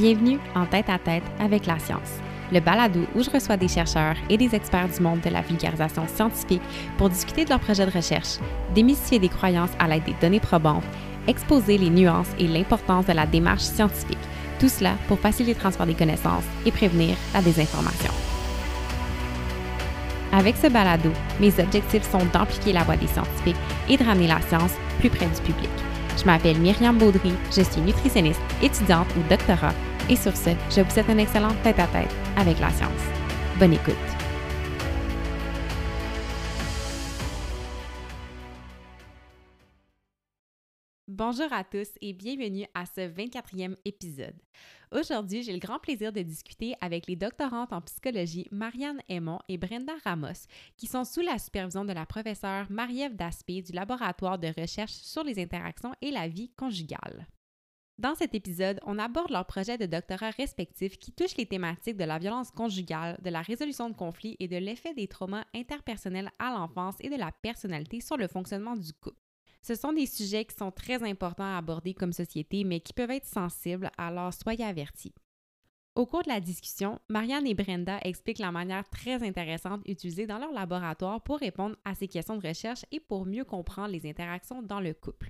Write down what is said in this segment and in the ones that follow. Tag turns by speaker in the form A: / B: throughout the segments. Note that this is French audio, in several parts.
A: Bienvenue en tête à tête avec la science, le balado où je reçois des chercheurs et des experts du monde de la vulgarisation scientifique pour discuter de leurs projets de recherche, démystifier des croyances à l'aide des données probantes, exposer les nuances et l'importance de la démarche scientifique, tout cela pour faciliter le transfert des connaissances et prévenir la désinformation. Avec ce balado, mes objectifs sont d'amplifier la voix des scientifiques et de ramener la science plus près du public. Je m'appelle Myriam Baudry, je suis nutritionniste, étudiante ou doctorat, et sur ce, je vous souhaite un excellent tête-à-tête avec la science. Bonne écoute! Bonjour à tous et bienvenue à ce 24e épisode. Aujourd'hui, j'ai le grand plaisir de discuter avec les doctorantes en psychologie Marianne Aymon et Brenda Ramos, qui sont sous la supervision de la professeure Marie-Ève Daspé du laboratoire de recherche sur les interactions et la vie conjugale. Dans cet épisode, on aborde leurs projets de doctorat respectifs qui touchent les thématiques de la violence conjugale, de la résolution de conflits et de l'effet des traumas interpersonnels à l'enfance et de la personnalité sur le fonctionnement du couple. Ce sont des sujets qui sont très importants à aborder comme société, mais qui peuvent être sensibles, alors soyez avertis. Au cours de la discussion, Marianne et Brenda expliquent la manière très intéressante utilisée dans leur laboratoire pour répondre à ces questions de recherche et pour mieux comprendre les interactions dans le couple.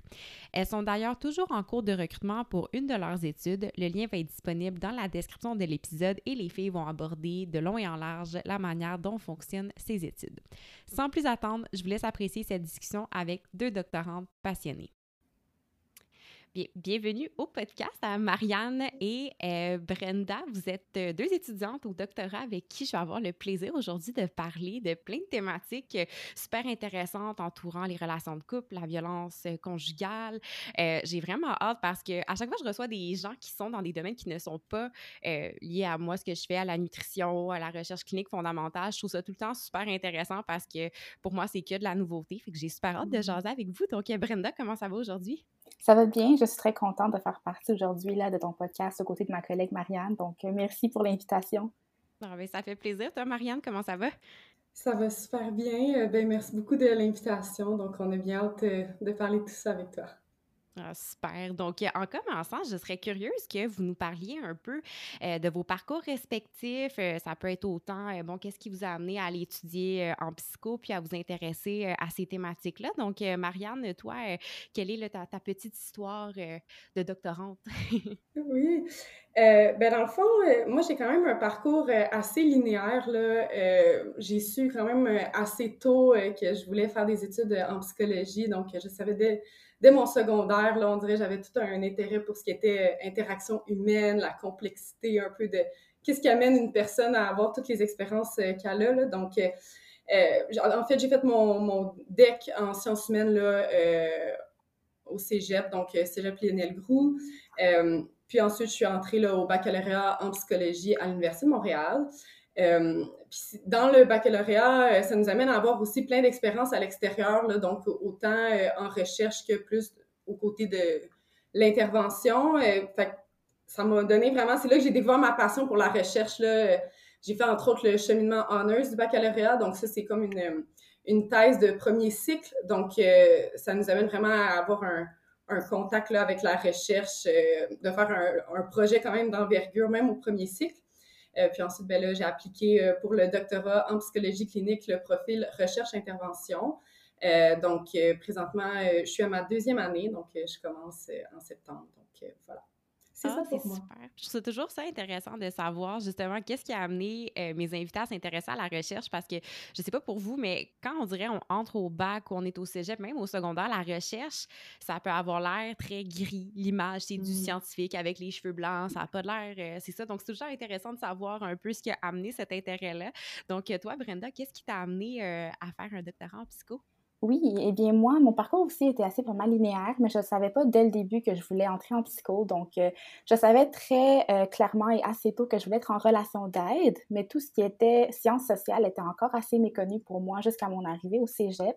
A: Elles sont d'ailleurs toujours en cours de recrutement pour une de leurs études. Le lien va être disponible dans la description de l'épisode et les filles vont aborder de long et en large la manière dont fonctionnent ces études. Sans plus attendre, je vous laisse apprécier cette discussion avec deux doctorantes passionnées bienvenue au podcast à Marianne et euh, Brenda. Vous êtes euh, deux étudiantes au doctorat avec qui je vais avoir le plaisir aujourd'hui de parler de plein de thématiques euh, super intéressantes entourant les relations de couple, la violence conjugale. J'ai vraiment hâte parce que à chaque fois, je reçois des gens qui sont dans des domaines qui ne sont pas liés à moi, ce que je fais, à la nutrition, à la recherche clinique fondamentale. Je trouve ça tout le temps super intéressant parce que pour moi, c'est que de la nouveauté. Fait que j'ai super hâte de mm-hmm. jaser avec vous. Donc, Brenda, comment ça va aujourd'hui?
B: Ça va bien. Je suis très contente de faire partie aujourd'hui là, de ton podcast aux côtés de ma collègue Marianne. Donc, euh, merci pour l'invitation.
A: Ah, ben, ça fait plaisir. Toi, Marianne, comment ça va?
C: Ça va super bien. Euh, ben, merci beaucoup de l'invitation. Donc, on a bien hâte euh, de parler de tout ça avec toi.
A: Ah, super. Donc, en commençant, je serais curieuse que vous nous parliez un peu euh, de vos parcours respectifs. Euh, ça peut être autant, euh, bon, qu'est-ce qui vous a amené à aller étudier en psycho puis à vous intéresser à ces thématiques-là. Donc, Marianne, toi, quelle est ta, petite histoire de doctorante?
C: oui. Ben dans le fond, moi, j'ai quand même un parcours assez linéaire. j'ai su quand même assez tôt que je voulais faire des études en psychologie. Donc, je savais dès mon secondaire, là, on dirait j'avais tout un intérêt pour ce qui était euh, interaction humaine, la complexité un peu de qu'est-ce qui amène une personne à avoir toutes les expériences euh, qu'elle a. Là. Donc, euh, en fait, j'ai fait mon, mon, DEC en sciences humaines là, au cégep, donc cégep Lionel Groux. Puis ensuite, je suis entrée là, au baccalauréat en psychologie à l'Université de Montréal. Euh, dans le baccalauréat, euh, ça nous amène à avoir aussi plein d'expériences à l'extérieur, donc autant euh, en recherche que plus aux côtés de l'intervention. ça m'a donné vraiment, c'est là que j'ai découvert ma passion pour la recherche. J'ai fait entre autres le cheminement honors du baccalauréat, donc ça c'est comme une, une thèse de premier cycle, donc ça nous amène vraiment à avoir un, un contact là, avec la recherche, de faire un, un projet quand même d'envergure, même au premier cycle. Euh, puis ensuite, ben là, j'ai appliqué euh, pour le doctorat en psychologie clinique le profil recherche-intervention. Euh, donc, présentement, je suis à ma deuxième année, donc je commence en septembre. Donc, voilà.
A: C'est ah, ça Super. Je trouve toujours ça intéressant de savoir justement qu'est-ce qui a amené euh, mes invités à s'intéresser à la recherche parce que je sais pas pour vous, mais quand on dirait on entre au bac ou on est au cégep, même au secondaire, la recherche, ça peut avoir l'air très gris. L'image, c'est du mmh. scientifique avec les cheveux blancs, ça n'a pas l'air. Euh, c'est ça. Donc, c'est toujours intéressant de savoir un peu ce qui a amené cet intérêt-là. Donc, toi, Brenda, qu'est-ce qui t'a amené euh, à faire un doctorat en psycho?
B: Oui, eh bien moi, mon parcours aussi était assez vraiment linéaire, mais je ne savais pas dès le début que je voulais entrer en psycho. Donc, euh, je savais très euh, clairement et assez tôt que je voulais être en relation d'aide, mais tout ce qui était sciences sociales était encore assez méconnu pour moi jusqu'à mon arrivée au cégep.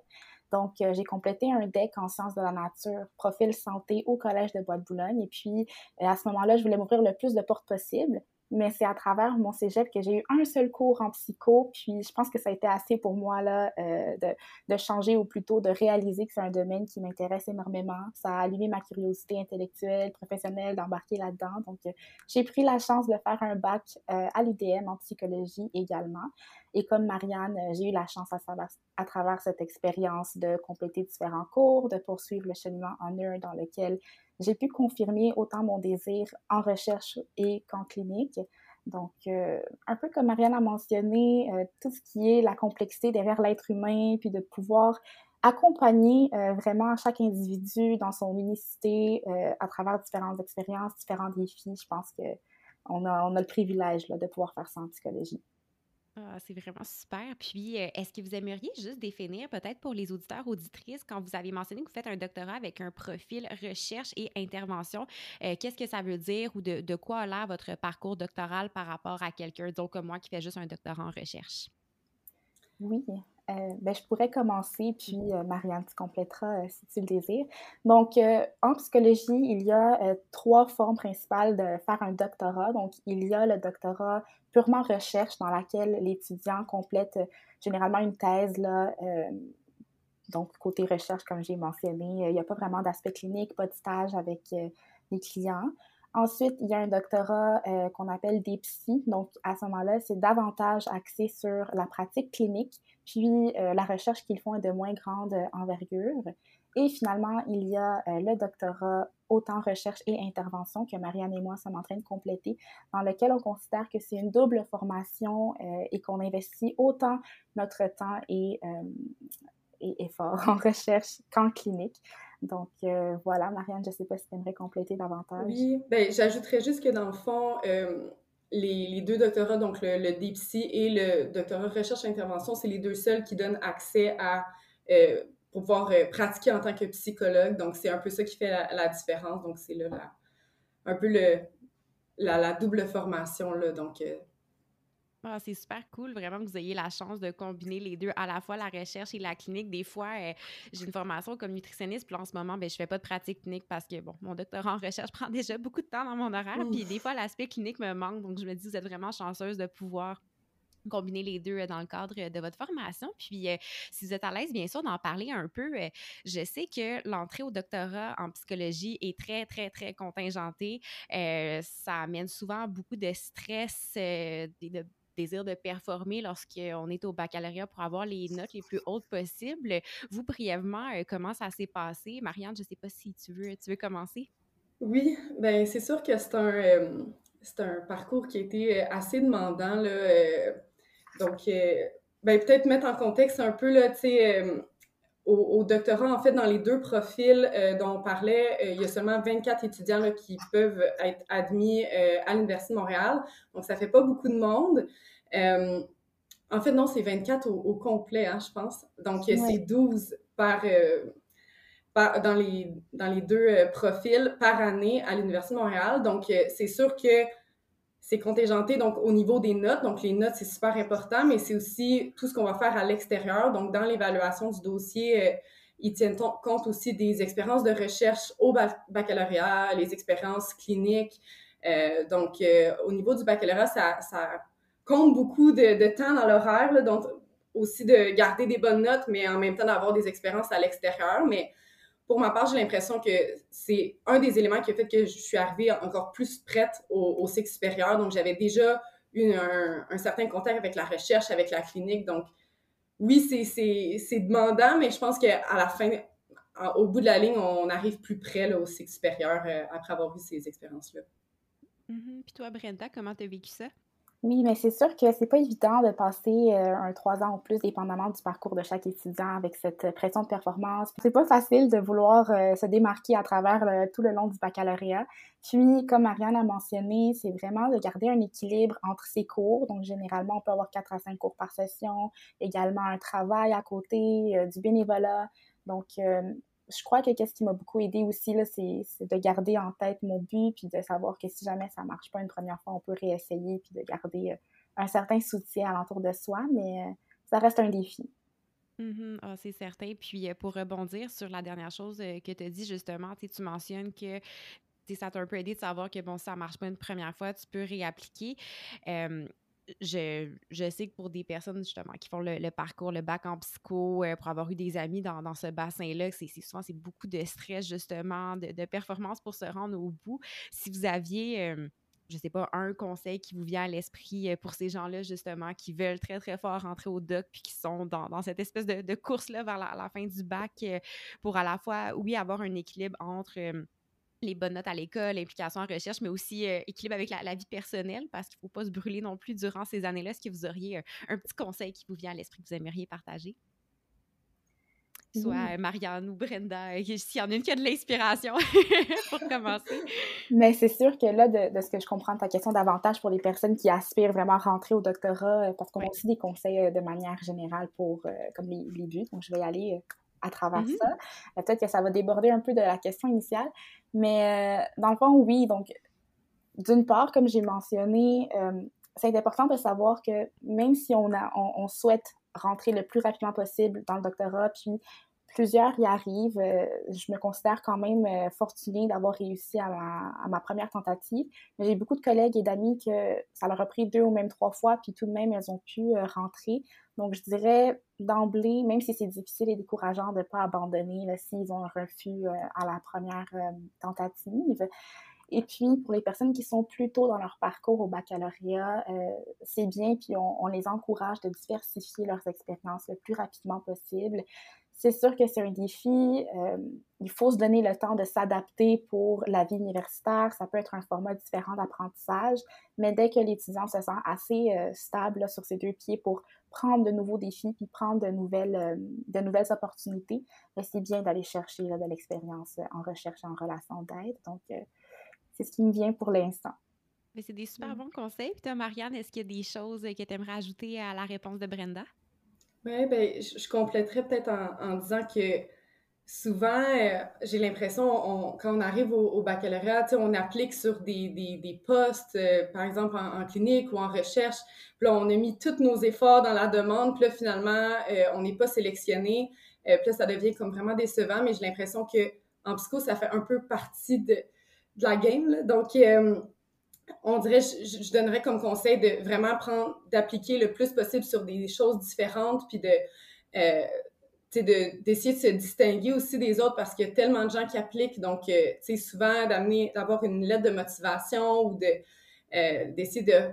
B: Donc, euh, j'ai complété un DEC en sciences de la nature, profil santé au Collège de Bois-de-Boulogne. Et puis, à ce moment-là, je voulais m'ouvrir le plus de portes possible. Mais c'est à travers mon cégep que j'ai eu un seul cours en psycho, puis je pense que ça a été assez pour moi là, euh, de, de, changer ou plutôt de réaliser que c'est un domaine qui m'intéresse énormément. Ça a allumé ma curiosité intellectuelle, professionnelle, d'embarquer là-dedans. Donc, euh, j'ai pris la chance de faire un bac euh, à l'UDM en psychologie également. Et comme Marianne, j'ai eu la chance à, travers cette expérience de compléter différents cours, de poursuivre le cheminement en heure dans lequel j'ai pu confirmer autant mon désir en recherche et qu'en clinique. Donc, euh, un peu comme Marianne a mentionné, euh, tout ce qui est la complexité derrière l'être humain, puis de pouvoir accompagner euh, vraiment chaque individu dans son unicité à travers différentes expériences, différents défis. Je pense qu'on a, on a le privilège là, de pouvoir faire ça en psychologie.
A: Ah, c'est vraiment super. Puis, euh, est-ce que vous aimeriez juste définir, peut-être pour les auditeurs, auditrices, quand vous avez mentionné que vous faites un doctorat avec un profil recherche et intervention, euh, qu'est-ce que ça veut dire ou de, quoi a l'air votre parcours doctoral par rapport à quelqu'un d'autre comme moi qui fait juste un doctorat en recherche?
B: Oui, euh, ben, je pourrais commencer, puis euh, Marianne, tu compléteras euh, si tu le désires. Donc, en psychologie, il y a trois formes principales de faire un doctorat. Donc, il y a le doctorat purement recherche, dans laquelle l'étudiant complète généralement une thèse, là, donc côté recherche, comme j'ai mentionné. Il n'y a pas vraiment d'aspect clinique, pas de stage avec les clients. Ensuite, il y a un doctorat qu'on appelle DPSY. Donc, à ce moment-là, c'est davantage axé sur la pratique clinique puis euh, la recherche qu'ils font est de moins grande envergure. Et finalement, il y a euh, le doctorat autant recherche et intervention que Marianne et moi sommes en train de compléter, dans lequel on considère que c'est une double formation euh, et qu'on investit autant notre temps et, et effort en recherche qu'en clinique. Donc voilà, Marianne, je ne sais pas si tu aimerais compléter davantage.
C: Oui, ben, j'ajouterais juste que dans le fond, les, deux doctorats, donc le, le et le doctorat recherche-intervention, c'est les deux seuls qui donnent accès à euh, pour pouvoir euh, pratiquer en tant que psychologue. Donc, c'est un peu ça qui fait la, différence. Donc, c'est là un peu le, la, double formation. Là, donc, euh,
A: ah, c'est super cool, vraiment, que vous ayez la chance de combiner les deux, à la fois la recherche et la clinique. Des fois, euh, j'ai une formation comme nutritionniste, puis en ce moment, ben, je fais pas de pratique clinique parce que, bon, mon doctorat en recherche prend déjà beaucoup de temps dans mon horaire, puis des fois, l'aspect clinique me manque. Donc, je me dis, vous êtes vraiment chanceuse de pouvoir combiner les deux euh, dans le cadre de votre formation. Puis, euh, si vous êtes à l'aise, bien sûr, d'en parler un peu, je sais que l'entrée au doctorat en psychologie est très, très, très contingentée. ça amène souvent beaucoup de stress, de désir de performer lorsqu'on est au baccalauréat pour avoir les notes les plus hautes possibles. Vous, brièvement, euh, comment ça s'est passé? Marianne, je ne sais pas si tu veux, tu veux commencer?
C: Oui, ben c'est sûr que c'est un, euh, un parcours qui a été euh, assez demandant. Là, donc, ben, peut-être mettre en contexte un peu, tu sais, au, doctorat, en fait, dans les deux profils dont on parlait, il y a seulement 24 étudiants là, qui peuvent être admis à l'Université de Montréal. Donc, ça fait pas beaucoup de monde. Euh, en fait, non, c'est 24 au, complet, hein, je pense. Donc, c'est 12 euh, par, dans, les, dans les deux euh, profils par année à l'Université de Montréal. Donc, c'est sûr que c'est contingenté donc au niveau des notes. Donc, les notes, c'est super important, mais c'est aussi tout ce qu'on va faire à l'extérieur. Donc, dans l'évaluation du dossier, ils tiennent compte aussi des expériences de recherche au baccalauréat, les expériences cliniques. donc, au niveau du baccalauréat, ça, compte beaucoup de, temps dans l'horaire, donc aussi de garder des bonnes notes, mais en même temps d'avoir des expériences à l'extérieur. Mais pour ma part, j'ai l'impression que c'est un des éléments qui a fait que je suis arrivée encore plus prête au, cycle supérieur. Donc, j'avais déjà eu un, certain contact avec la recherche, avec la clinique. Donc, oui, c'est demandant, mais je pense qu'à la fin, au bout de la ligne, on arrive plus près au cycle supérieur euh, après avoir vu ces expériences-là.
A: Mm-hmm. Puis toi, Brenda, comment tu as vécu ça?
B: Oui, mais c'est sûr que c'est pas évident de passer euh, un trois ans ou plus, dépendamment du parcours de chaque étudiant, avec cette pression de performance. C'est pas facile de vouloir euh, se démarquer à travers tout le long du baccalauréat. Puis, comme Marianne a mentionné, c'est vraiment de garder un équilibre entre ses cours. Donc, généralement, on peut avoir quatre à cinq cours par session, également un travail à côté, euh, du bénévolat. Donc, je crois que qu'est-ce qui m'a beaucoup aidé aussi, c'est, de garder en tête mon but, puis de savoir que si jamais ça marche pas une première fois, on peut réessayer, puis de garder euh, un certain soutien alentour de soi, mais euh, ça reste un défi.
A: Mm-hmm. Ah, c'est certain. Puis euh, pour rebondir sur la dernière chose que tu as dit, justement, tu mentionnes que ça t'a un peu aidé de savoir que bon, ça marche pas une première fois, tu peux réappliquer. Je, sais que pour des personnes justement qui font le, parcours, le bac en psycho, pour avoir eu des amis dans, ce bassin-là, c'est souvent c'est beaucoup de stress justement, de, performance pour se rendre au bout. Si vous aviez je sais pas, un conseil qui vous vient à l'esprit euh, pour ces gens-là, justement, qui veulent très, très fort rentrer au doc, puis qui sont dans, cette espèce de, course-là vers la, fin du bac euh, pour à la fois, oui, avoir un équilibre entre euh, les bonnes notes à l'école, l'implication en recherche, mais aussi équilibre avec la, vie personnelle, parce qu'il ne faut pas se brûler non plus durant ces années-là. Est-ce que vous auriez un petit conseil qui vous vient à l'esprit que vous aimeriez partager? soit Marianne ou Brenda, s'il y en a une qui a de l'inspiration pour commencer.
B: Mais c'est sûr que là, de, ce que je comprends de ta question davantage pour les personnes qui aspirent vraiment à rentrer au doctorat, euh, parce qu'on a aussi des conseils euh, de manière générale pour euh, comme les, buts, donc je vais y aller à travers mm-hmm. ça. Peut-être que ça va déborder un peu de la question initiale, mais dans le fond, oui, donc d'une part, comme j'ai mentionné, c'est important de savoir que même si on, a, on souhaite rentrer le plus rapidement possible dans le doctorat, puis plusieurs y arrivent. Euh, je me considère quand même euh, fortunée d'avoir réussi à ma, première tentative. Mais j'ai beaucoup de collègues et d'amis que ça leur a pris deux ou même trois fois, puis tout de même, elles ont pu euh, rentrer. Donc, je dirais d'emblée, même si c'est difficile et décourageant de ne pas abandonner s'ils ont un refus à la première tentative, et puis, pour les personnes qui sont plutôt dans leur parcours au baccalauréat, c'est bien, puis on, les encourage de diversifier leurs expériences le plus rapidement possible. C'est sûr que c'est un défi. Euh, il faut se donner le temps de s'adapter pour la vie universitaire. Ça peut être un format différent d'apprentissage, mais dès que l'étudiant se sent assez euh, stable sur ses deux pieds pour prendre de nouveaux défis puis prendre de nouvelles, de nouvelles opportunités, ben, c'est bien d'aller chercher de l'expérience en recherche et en relation d'aide. Donc, c'est ce qui me vient pour l'instant.
A: Mais c'est des super bons conseils. Puis toi, Marianne, est-ce qu'il y a des choses que tu aimerais ajouter à la réponse de Brenda?
C: Oui, ben, je, compléterais peut-être en, disant que souvent, euh, j'ai l'impression, quand on arrive au, baccalauréat, on applique sur des, des, postes, euh, par exemple en, clinique ou en recherche. Puis là, on a mis tous nos efforts dans la demande. Puis là, finalement, euh, on n'est pas sélectionné. puis là, ça devient comme vraiment décevant. Mais j'ai l'impression que en psycho, ça fait un peu partie de la game. Donc, on dirait, je, donnerais comme conseil de vraiment prendre, d'appliquer le plus possible sur des choses différentes, puis de, euh, d'essayer de, se distinguer aussi des autres parce qu'il y a tellement de gens qui appliquent. Donc, euh, tu sais, souvent, d'amener, d'avoir une lettre de motivation ou de, d'essayer de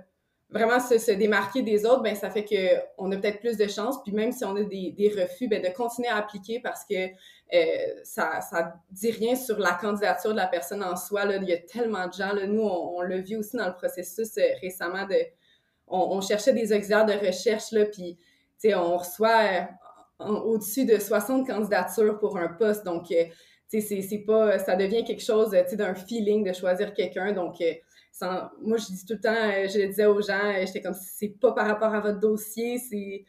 C: vraiment se, démarquer des autres, ben ça fait qu'on a peut-être plus de chances. Puis même si on a des, des refus, ben de continuer à appliquer parce que euh, ça ça dit rien sur la candidature de la personne en soi. Là. Il y a tellement de gens. Là. Nous, on, l'a vu aussi dans le processus euh, récemment. De, on, cherchait des auxiliaires de recherche, là, puis on reçoit euh, au-dessus de 60 candidatures pour un poste. Donc, c'est pas, ça devient quelque chose d'un feeling de choisir quelqu'un. Donc, moi, je dis tout le temps, euh, je le disais aux gens, euh, j'étais comme, c'est pas par rapport à votre dossier, c'est,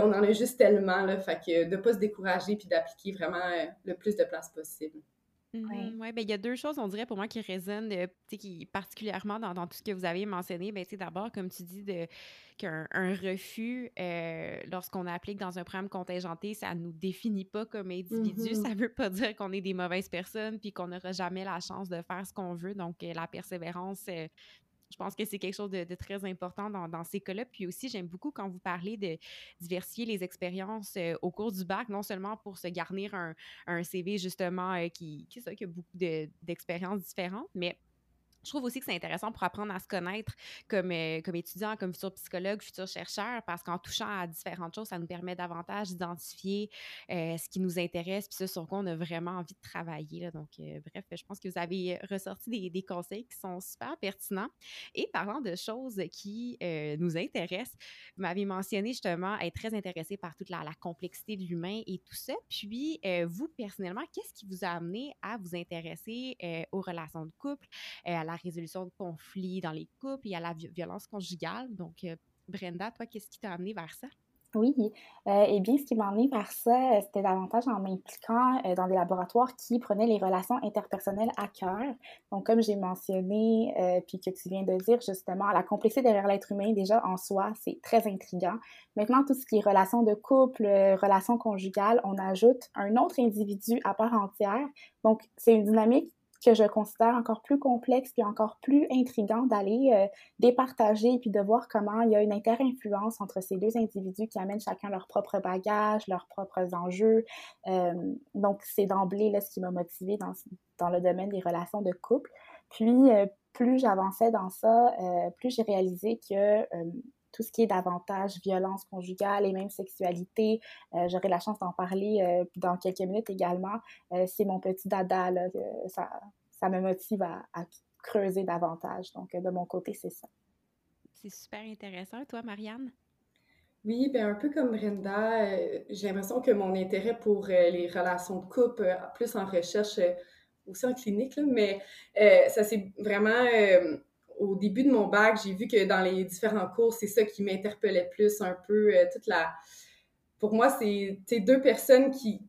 C: on en a juste tellement, là, fait de pas se décourager puis d'appliquer vraiment euh, le plus de place possible.
A: Oui, ouais, ben, il y a deux choses, on dirait, pour moi, qui résonnent, qui, particulièrement dans, tout ce que vous avez mentionné. Ben, D'abord, comme tu dis, qu'un un refus, lorsqu'on applique dans un programme contingenté, ça ne nous définit pas comme individu. Mm-hmm. Ça ne veut pas dire qu'on est des mauvaises personnes puis qu'on n'aura jamais la chance de faire ce qu'on veut. Donc, la persévérance, je pense que c'est quelque chose de, très important dans, ces cas-là. Puis aussi, j'aime beaucoup quand vous parlez de diversifier les expériences euh, au cours du bac, non seulement pour se garnir un, CV justement euh, qui, qui, qui a beaucoup d'expériences différentes, mais je trouve aussi que c'est intéressant pour apprendre à se connaître comme, euh, comme étudiant, comme futur psychologue, futur chercheur, parce qu'en touchant à différentes choses, ça nous permet davantage d'identifier euh, ce qui nous intéresse, puis ce sur quoi on a vraiment envie de travailler. Donc, euh, bref, je pense que vous avez ressorti des, des, conseils qui sont super pertinents. Et parlant de choses qui nous intéressent, vous m'avez mentionné justement être très intéressé par toute la, la complexité de l'humain et tout ça. Puis, vous, personnellement, qu'est-ce qui vous a amené à vous intéresser aux relations de couple, à la la résolution de conflits dans les couples et à la violence conjugale. Donc, euh, Brenda, toi, qu'est-ce qui t'a amené vers ça?
B: Oui, euh, eh bien, ce qui m'a amené vers ça, euh, c'était davantage en m'impliquant dans des laboratoires qui prenaient les relations interpersonnelles à cœur. Donc, comme j'ai mentionné, puis que tu viens de dire justement, la complexité derrière l'être humain, déjà en soi, c'est très intriguant. Maintenant, tout ce qui est relations de couple, relations conjugales, on ajoute un autre individu à part entière. Donc, c'est une dynamique que je considère encore plus complexe puis encore plus intrigant d'aller euh, départager puis de voir comment il y a une interinfluence entre ces deux individus qui amènent chacun leur propre bagage, leurs propres enjeux. Euh, donc, c'est d'emblée là, ce qui m'a motivée dans, dans le domaine des relations de couple. Puis, euh, plus j'avançais dans ça, plus j'ai réalisé que tout ce qui est davantage violence conjugale et même sexualité. Euh, j'aurai la chance d'en parler euh, dans quelques minutes également. Euh, c'est mon petit dada, là, ça, ça me motive à, creuser davantage. Donc, de mon côté, c'est ça.
A: C'est super intéressant. Toi, Marianne?
C: Oui, bien, un peu comme Brenda, j'ai l'impression que mon intérêt pour les relations de couple, plus en recherche, aussi en clinique, mais ça c'est vraiment au début de mon bac, j'ai vu que dans les différents cours, c'est ça qui m'interpellait plus un peu. Euh, toute la... Pour moi, c'est deux personnes qui,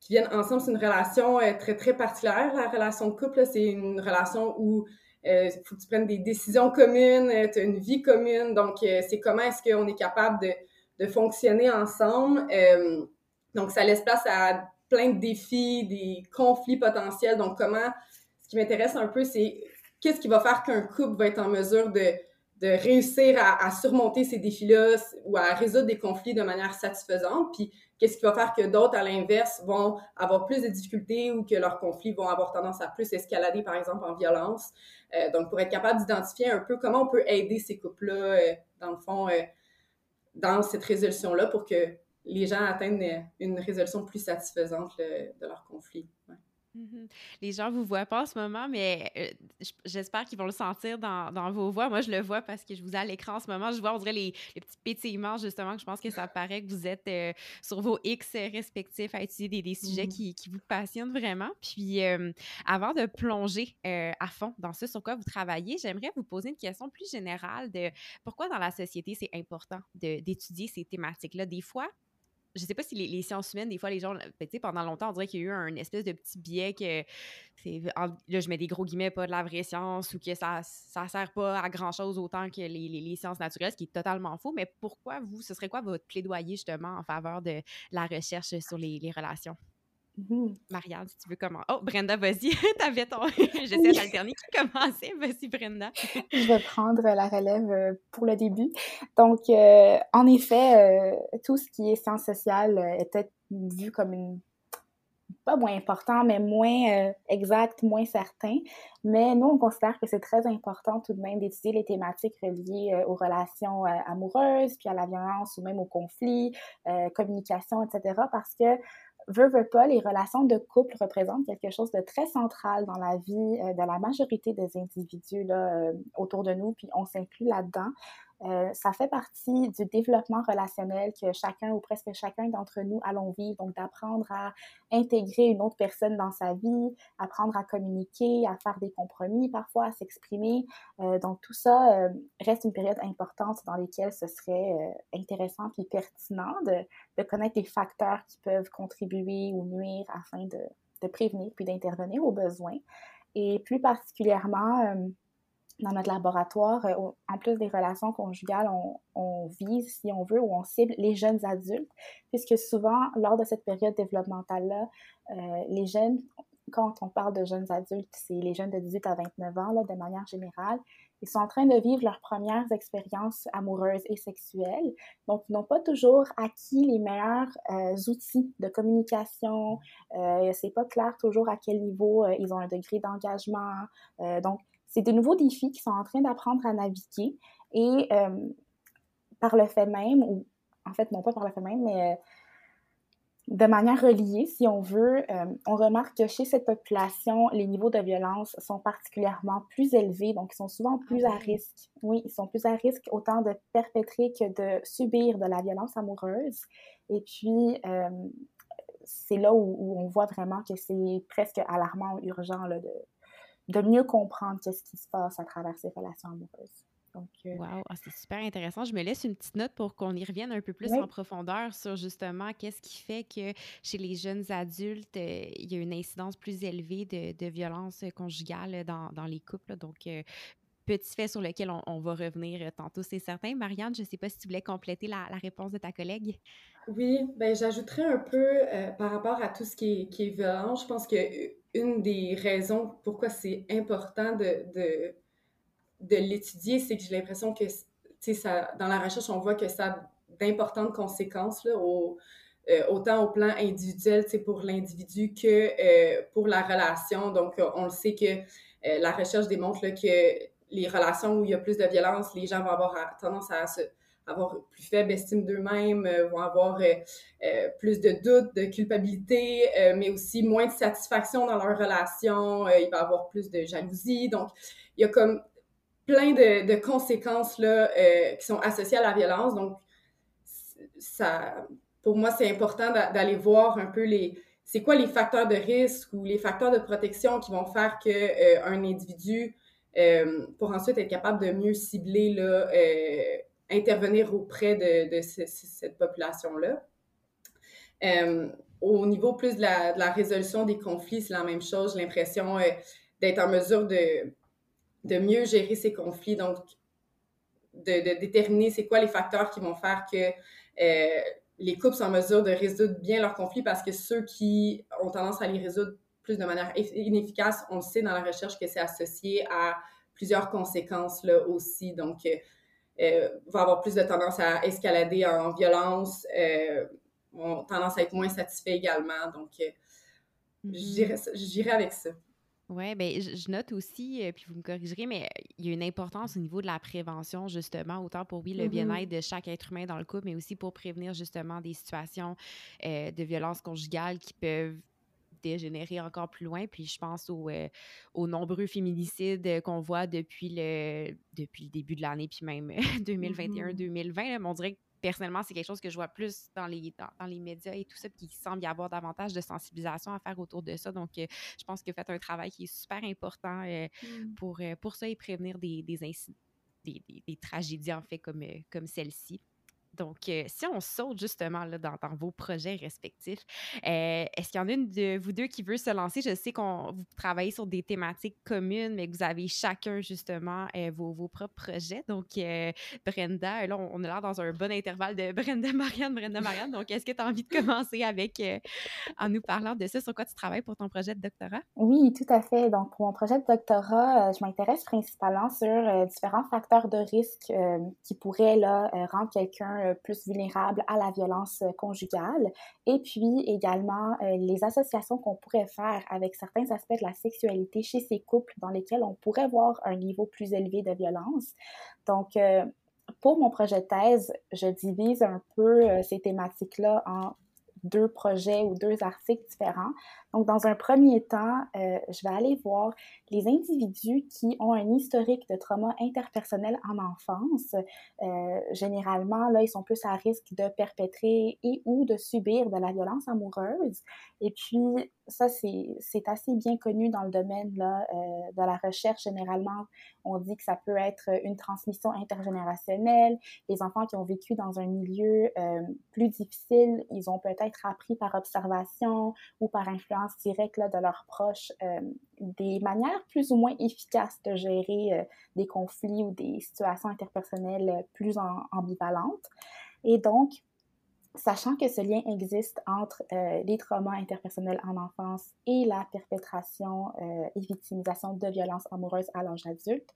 C: qui, viennent ensemble. C'est une relation euh, très, très particulière. La relation de couple, c'est une relation où il euh, faut que tu prennes des décisions communes, tu as une vie commune. Donc, c'est comment est-ce qu'on est capable de, de fonctionner ensemble. donc, ça laisse place à plein de défis, des conflits potentiels. Donc, comment... Ce qui m'intéresse un peu, c'est qu'est-ce qui va faire qu'un couple va être en mesure de, de réussir à, surmonter ces défis-là ou à résoudre des conflits de manière satisfaisante, puis qu'est-ce qui va faire que d'autres, à l'inverse, vont avoir plus de difficultés ou que leurs conflits vont avoir tendance à plus escalader, par exemple, en violence? Euh, donc, pour être capable d'identifier un peu comment on peut aider ces couples-là, euh, dans le fond, euh, dans cette résolution-là pour que les gens atteignent une résolution plus satisfaisante de leurs
A: Mhm. Les gens vous voient pas en ce moment, mais euh, j'espère qu'ils vont le sentir dans, dans, vos voix. Moi, je le vois parce que je vous ai à l'écran en ce moment. Je vois, on dirait les, les petits pétillements, justement, que je pense que ça paraît que vous êtes euh, sur vos X respectifs à étudier des, des sujets mhm. qui, qui, vous passionnent vraiment. Puis, euh, avant de plonger à fond dans ce sur quoi vous travaillez, j'aimerais vous poser une question plus générale de pourquoi dans la société c'est important d'étudier ces thématiques-là? Des fois, je sais pas si les, sciences humaines, des fois, les gens, ben, pendant longtemps, on dirait qu'il y a eu un espèce de petit biais que là, je mets des gros guillemets, pas de la vraie science ou que ça, ça sert pas à grand chose autant que les, les, sciences naturelles, ce qui est totalement faux. Mais pourquoi vous, ce serait quoi votre plaidoyer justement en faveur de la recherche sur les, les Mmh. Marianne, si tu veux comment. Oh, Brenda, vas-y. T'avais ton. J'essaie d'alterner qui commençait. Vas-y, Brenda.
B: Je vais prendre la relève euh, pour le début. Donc, euh, en effet, euh, tout ce qui est sciences sociales était vu comme une pas moins important, mais moins exact, moins certain. Mais nous, on considère que c'est très important tout de même d'étudier les thématiques reliées aux relations amoureuses, puis à la violence ou même aux conflits, communication, etc. Parce que veut, veut pas, les relations de couple représentent quelque chose de très central dans la vie euh, de la majorité des individus là, euh, autour de nous, puis on s'inclut là-dedans. Euh, ça fait partie du développement relationnel que chacun ou presque chacun d'entre nous allons vivre. Donc, d'apprendre à intégrer une autre personne dans sa vie, apprendre à communiquer, à faire des compromis, parfois à s'exprimer. Euh, donc, tout ça euh, reste une période importante dans laquelle ce serait intéressant et pertinent de, de, connaître les facteurs qui peuvent contribuer ou nuire afin de, de prévenir puis d'intervenir aux besoins. Et plus particulièrement, dans notre laboratoire, euh, en plus des relations conjugales, on, vise, si on veut, ou on cible les jeunes adultes, puisque souvent, lors de cette période développementale-là, euh, les jeunes, quand on parle de jeunes adultes, c'est les jeunes de 18 à 29 ans, là, de manière générale, ils sont en train de vivre leurs premières expériences amoureuses et sexuelles. Donc, ils n'ont pas toujours acquis les meilleurs euh, outils de communication. Euh, c'est pas clair toujours à quel niveau ils ont un degré d'engagement. donc, c'est de nouveaux défis qui sont en train d'apprendre à naviguer et euh, par le fait même, ou en fait non pas par le fait même, mais euh, de manière reliée, si on veut, euh, on remarque que chez cette population, les niveaux de violence sont particulièrement plus élevés, donc ils sont souvent plus à risque. Oui, ils sont plus à risque autant de perpétrer que de subir de la violence amoureuse. Et puis, c'est là où, on voit vraiment que c'est presque alarmant, urgent là, de, de mieux comprendre ce qui se passe à travers ces relations amoureuses.
A: Donc, euh, Wow, ah, c'est super intéressant. Je me laisse une petite note pour qu'on y revienne un peu plus en profondeur sur justement qu'est-ce qui fait que chez les jeunes adultes, euh, il y a une incidence plus élevée de, de violence conjugale dans, dans les couples. Donc, euh, petit fait sur lequel on, va revenir tantôt, c'est certain. Marianne, je ne sais pas si tu voulais compléter la, la réponse de ta collègue.
C: Oui, ben j'ajouterais un peu par rapport à tout ce qui est, qui est violent. Je pense que une des raisons pourquoi c'est important de, de, l'étudier, c'est que j'ai l'impression que, ça, dans la recherche, on voit que ça a d'importantes conséquences, là, au, euh, autant au plan individuel, pour l'individu que euh, pour la relation. Donc, on le sait que la recherche démontre là, que les relations où il y a plus de violence, les gens vont avoir tendance à se avoir plus faible estime d'eux-mêmes, euh, vont avoir euh, euh, plus de doutes, de culpabilité, mais aussi moins de satisfaction dans leur relation. il va avoir plus de jalousie. Donc, il y a comme plein de, conséquences là, qui sont associées à la violence. Donc, ça, pour moi, c'est important d'aller voir un peu les, c'est quoi les facteurs de risque ou les facteurs de protection qui vont faire qu'un un individu, pour ensuite être capable de mieux cibler là, intervenir auprès de, cette population-là. Euh, au niveau plus de la, résolution des conflits, c'est la même chose. J'ai l'impression euh, d'être en mesure de, mieux gérer ces conflits, donc de, déterminer c'est quoi les facteurs qui vont faire que euh, les couples sont en mesure de résoudre bien leurs conflits parce que ceux qui ont tendance à les résoudre plus de manière inefficace, on sait dans la recherche que c'est associé à plusieurs conséquences là aussi. Donc, va avoir plus de tendance à escalader en violence, euh, ont tendance à être moins satisfaits également. Donc, euh, mm-hmm. j'irai avec ça.
A: Oui, bien, je note aussi, puis vous me corrigerez, mais il y a une importance au niveau de la prévention, justement, autant pour, oui, le mm-hmm. bien-être de chaque être humain dans le couple, mais aussi pour prévenir, justement, des situations de violence conjugale qui peuvent dégénérer encore plus loin. Puis je pense euh, aux, nombreux féminicides qu'on voit depuis le, depuis le début de l'année, puis même 2021-2020. Mm-hmm. On dirait que personnellement, c'est quelque chose que je vois plus dans les, dans, les médias et tout ça, puis qu'il semble y avoir davantage de sensibilisation à faire autour de ça. Donc, euh, je pense que vous faites un travail qui est super important euh, mm. pour, pour ça et prévenir des, des, des, des, tragédies, en fait, comme, comme celle-ci. Donc, euh, si on saute justement là, dans, vos projets respectifs, euh, est-ce qu'il y en a une de vous deux qui veut se lancer? Je sais qu'on vous travaillez sur des thématiques communes, mais vous avez chacun justement euh, vos, vos, propres projets. Donc, Brenda, là, on, est là dans un bon intervalle de Brenda Marianne, Brenda Marianne. Donc, est-ce que tu as envie de commencer avec en nous parlant de ça? Sur quoi tu travailles pour ton projet de doctorat?
B: Oui, tout à fait. Donc, pour mon projet de doctorat, je m'intéresse principalement sur différents facteurs de risque qui pourraient là, rendre quelqu'un plus vulnérables à la violence euh, conjugale et puis également euh, les associations qu'on pourrait faire avec certains aspects de la sexualité chez ces couples dans lesquels on pourrait voir un niveau plus élevé de violence. Donc, pour mon projet de thèse, je divise un peu ces thématiques-là en deux projets ou deux articles différents. Donc, dans un premier temps, euh, je vais aller voir les individus qui ont un historique de trauma interpersonnel en enfance. Euh, généralement, là, ils sont plus à risque de perpétrer et ou de subir de la violence amoureuse. Et puis, ça, c'est assez bien connu dans le domaine là, euh, de la recherche. Généralement, on dit que ça peut être une transmission intergénérationnelle. Les enfants qui ont vécu dans un milieu plus difficile, ils ont peut-être appris par observation ou par influence directe là, de leurs proches euh, des manières plus ou moins efficaces de gérer euh, des conflits ou des situations interpersonnelles euh, plus ambivalentes. Et donc, sachant que ce lien existe entre les traumas interpersonnels en enfance et la perpétration et victimisation de violences amoureuses à l'âge adulte,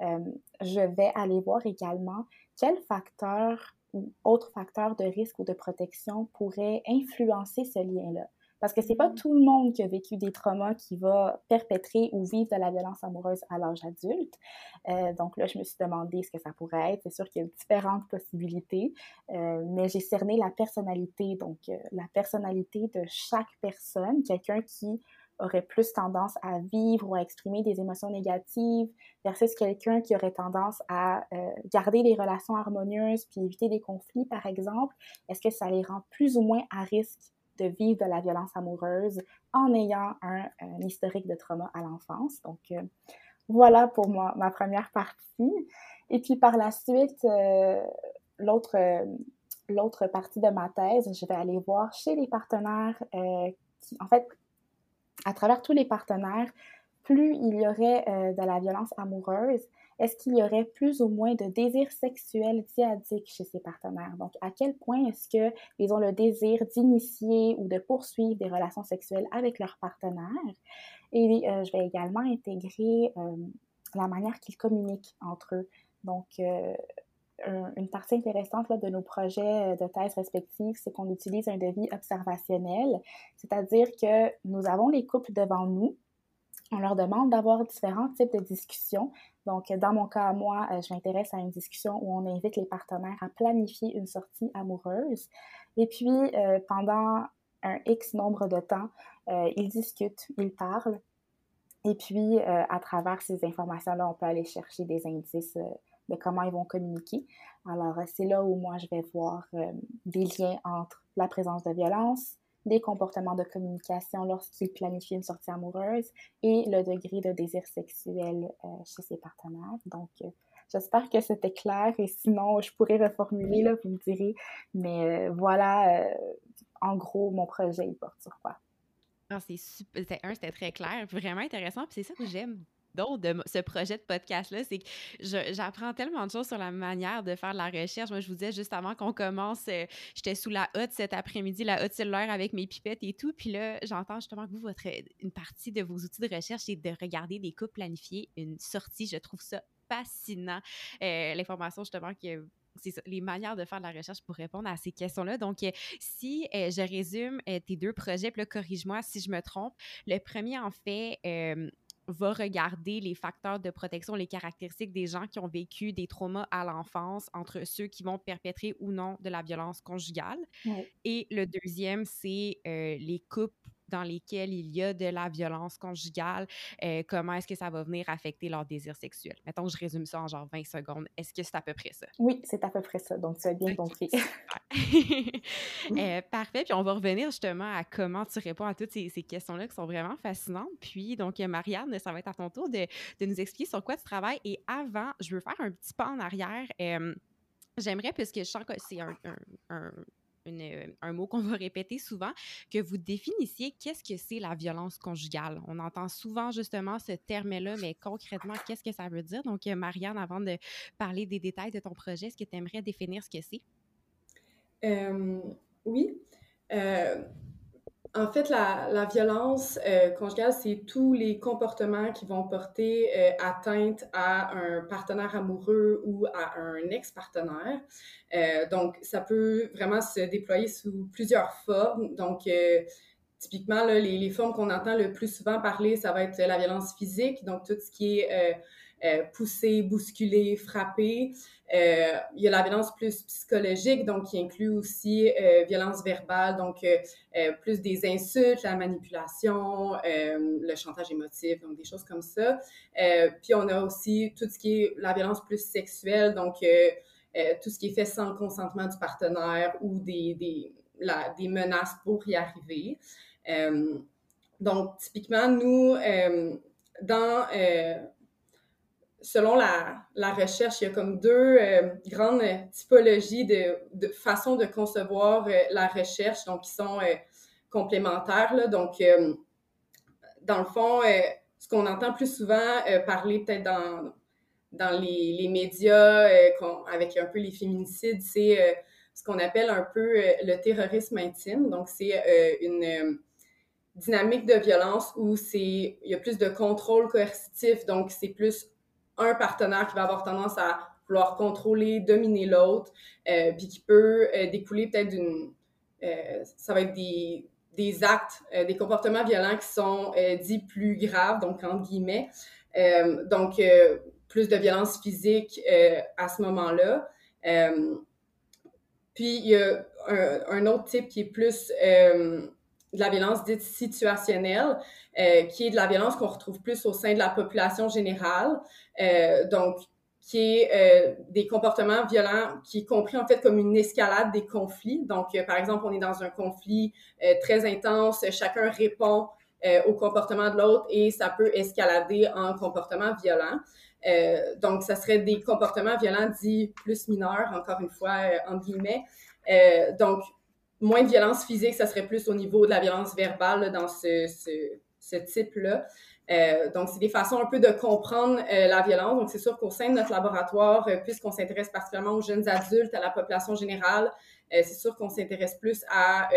B: je vais aller voir également quels facteurs ou autres facteurs de risque ou de protection pourraient influencer ce lien-là. Parce que c'est pas tout le monde qui a vécu des traumas qui va perpétrer ou vivre de la violence amoureuse à l'âge adulte. Euh, donc là, je me suis demandé ce que ça pourrait être. C'est sûr qu'il y a différentes possibilités, euh, mais j'ai cerné la personnalité, donc euh, la personnalité de chaque personne, quelqu'un qui aurait plus tendance à vivre ou à exprimer des émotions négatives versus quelqu'un qui aurait tendance à garder des relations harmonieuses puis éviter des conflits, par exemple. Est-ce que ça les rend plus ou moins à risque de vivre de la violence amoureuse en ayant un, historique de trauma à l'enfance. Donc, euh, voilà pour moi ma première partie. Et puis par la suite, euh, l'autre l'autre partie de ma thèse, je vais aller voir chez les partenaires euh, qui, en fait, à travers tous les partenaires, plus il y aurait de la violence amoureuse, est-ce qu'il y aurait plus ou moins de désir sexuel diadique chez ces partenaires? Donc, à quel point est-ce qu'ils ont le désir d'initier ou de poursuivre des relations sexuelles avec leur partenaire? Et euh, je vais également intégrer euh, la manière qu'ils communiquent entre eux. Donc, euh, une partie intéressante de nos projets de thèse respectifs, c'est qu'on utilise un devis observationnel, c'est-à-dire que nous avons les couples devant nous, on leur demande d'avoir différents types de discussions. Donc, dans mon cas, moi, je m'intéresse à une discussion où on invite les partenaires à planifier une sortie amoureuse. Et puis, pendant un X nombre de temps, ils discutent, ils parlent. Et puis, à travers ces informations-là, on peut aller chercher des indices de comment ils vont communiquer. Alors, c'est là où moi, je vais voir des liens entre la présence de violence, des comportements de communication lorsqu'ils planifient une sortie amoureuse et le degré de désir sexuel euh, chez ses partenaires. Donc, euh, j'espère que c'était clair et sinon, je pourrais reformuler, là, vous me direz. Mais euh, voilà, en gros, mon projet, il porte sur quoi.
A: Ah, c'est super. Un, c'était très clair, vraiment intéressant. Puis c'est ça que j'aime donc de ce projet de podcast-là, c'est que j'apprends tellement de choses sur la manière de faire de la recherche. Moi, je vous disais juste avant qu'on commence, euh, j'étais sous la hotte cet après-midi, la hotte cellulaire avec mes pipettes et tout. Puis là, j'entends justement que vous, votre, une partie de vos outils de recherche, c'est de regarder des couples planifier une sortie. Je trouve ça fascinant. Euh, l'information, justement, que c'est ça, les manières de faire de la recherche pour répondre à ces questions-là. Donc, euh, si je résume tes deux projets, puis là, corrige-moi si je me trompe. Le premier, en fait, va regarder les facteurs de protection, les caractéristiques des gens qui ont vécu des traumas à l'enfance entre ceux qui vont perpétrer ou non de la violence conjugale. Et le deuxième, c'est euh, les couples dans lesquels il y a de la violence conjugale, euh, comment est-ce que ça va venir affecter leur désir sexuel? Mettons que je résume ça en genre 20 secondes. Est-ce que c'est à peu près ça?
B: Oui, c'est à peu près ça. Donc, tu as bien compris.
A: euh, parfait. Puis on va revenir justement à comment tu réponds à toutes ces, questions-là qui sont vraiment fascinantes. Puis, donc, Marianne, ça va être à ton tour de, de, nous expliquer sur quoi tu travailles. Et avant, je veux faire un petit pas en arrière. Euh, j'aimerais, puisque je sens que c'est un, un euh, un mot qu'on va répéter souvent, que vous définissiez qu'est-ce que c'est la violence conjugale. On entend souvent justement ce terme-là, mais concrètement, qu'est-ce que ça veut dire? Donc, euh, Marianne, avant de parler des détails de ton projet, est-ce que tu aimerais définir ce que c'est?
C: Euh, oui. En fait, la, violence euh, conjugale, c'est tous les comportements qui vont porter euh, atteinte à un partenaire amoureux ou à un ex-partenaire. Euh, donc, ça peut vraiment se déployer sous plusieurs formes. Donc, typiquement, les, les, formes qu'on entend le plus souvent parler, ça va être la violence physique, donc tout ce qui est pousser, bousculer, frapper. Euh, il y a la violence plus psychologique, donc qui inclut aussi euh, violence verbale, donc euh, plus des insultes, la manipulation, le chantage émotif, donc des choses comme ça. puis on a aussi tout ce qui est la violence plus sexuelle, donc tout ce qui est fait sans le consentement du partenaire ou des, des menaces pour y arriver. donc typiquement, nous, dans selon la, recherche, il y a comme deux euh, grandes typologies de, façons de concevoir euh, la recherche, donc qui sont euh, complémentaires. Donc, dans le fond, ce qu'on entend plus souvent parler peut-être dans, dans les, les médias avec un peu les féminicides, c'est ce qu'on appelle un peu le terrorisme intime. Donc, c'est une dynamique de violence où il y a plus de contrôle coercitif, donc c'est plus un partenaire qui va avoir tendance à vouloir contrôler, dominer l'autre, euh, puis qui peut euh, découler peut-être d'une... Euh, ça va être des, des actes, des comportements violents qui sont dits plus graves, donc entre guillemets. donc, plus de violence physique à ce moment-là. puis, il y a un, un, autre type qui est plus de la violence dite situationnelle, euh, qui est de la violence qu'on retrouve plus au sein de la population générale, euh, donc qui est euh, des comportements violents qui est compris en fait comme une escalade des conflits. Donc, par exemple, on est dans un conflit très intense, chacun répond au comportement de l'autre et ça peut escalader en comportement violent. donc, ça serait des comportements violents dits plus mineurs, encore une fois, entre guillemets. donc, moins de violence physique, ça serait plus au niveau de la violence verbale dans ce, ce, ce type-là. Euh, donc, c'est des façons un peu de comprendre euh, la violence. Donc, c'est sûr qu'au sein de notre laboratoire, euh, puisqu'on s'intéresse particulièrement aux jeunes adultes, à la population générale, c'est sûr qu'on s'intéresse plus à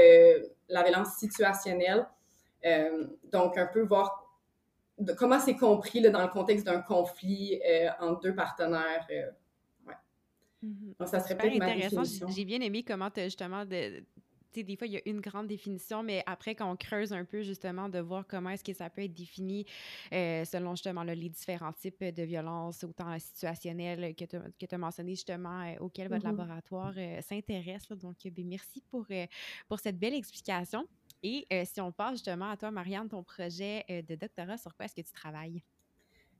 C: la violence situationnelle. donc, un peu voir de, comment c'est compris là, dans le contexte d'un conflit entre deux partenaires. Ouais.
A: Mm-hmm. Donc, ça serait peut-être définition. J'ai bien aimé comment tu justement de, des fois, il y a une grande définition, mais après, quand on creuse un peu, justement, de voir comment est-ce que ça peut être défini euh, selon, justement, les différents types de violences, autant situationnelles que tu as mentionné, justement, euh, auxquelles votre mm-hmm. laboratoire euh, s'intéresse. Donc, ben, merci pour, pour cette belle explication. Et si on passe justement à toi, Marianne, ton projet de doctorat, sur quoi est-ce que tu travailles?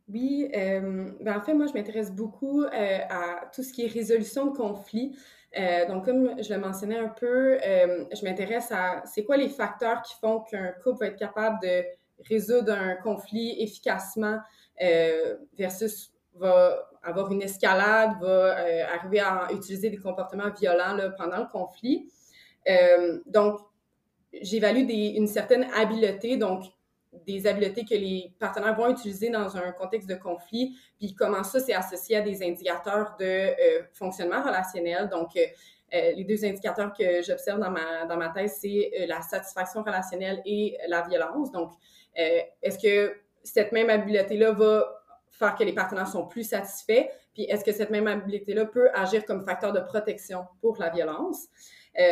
C: Oui, ben en fait, moi, je m'intéresse beaucoup à tout ce qui est résolution de conflits. Euh, donc, comme je le mentionnais un peu, euh, je m'intéresse à c'est quoi les facteurs qui font qu'un couple va être capable de résoudre un conflit efficacement euh, versus va avoir une escalade, va arriver à utiliser des comportements violents pendant le conflit. donc, j'évalue une certaine habileté, donc des habiletés que les partenaires vont utiliser dans un contexte de conflit, puis comment ça, c'est associé à des indicateurs de euh, fonctionnement relationnel. Donc, euh, euh, les deux indicateurs que j'observe dans ma, dans ma thèse, c'est la satisfaction relationnelle et la violence. Donc, est-ce que cette même habileté-là va faire que les partenaires sont plus satisfaits? Puis, est-ce que cette même habileté-là peut agir comme facteur de protection pour la violence?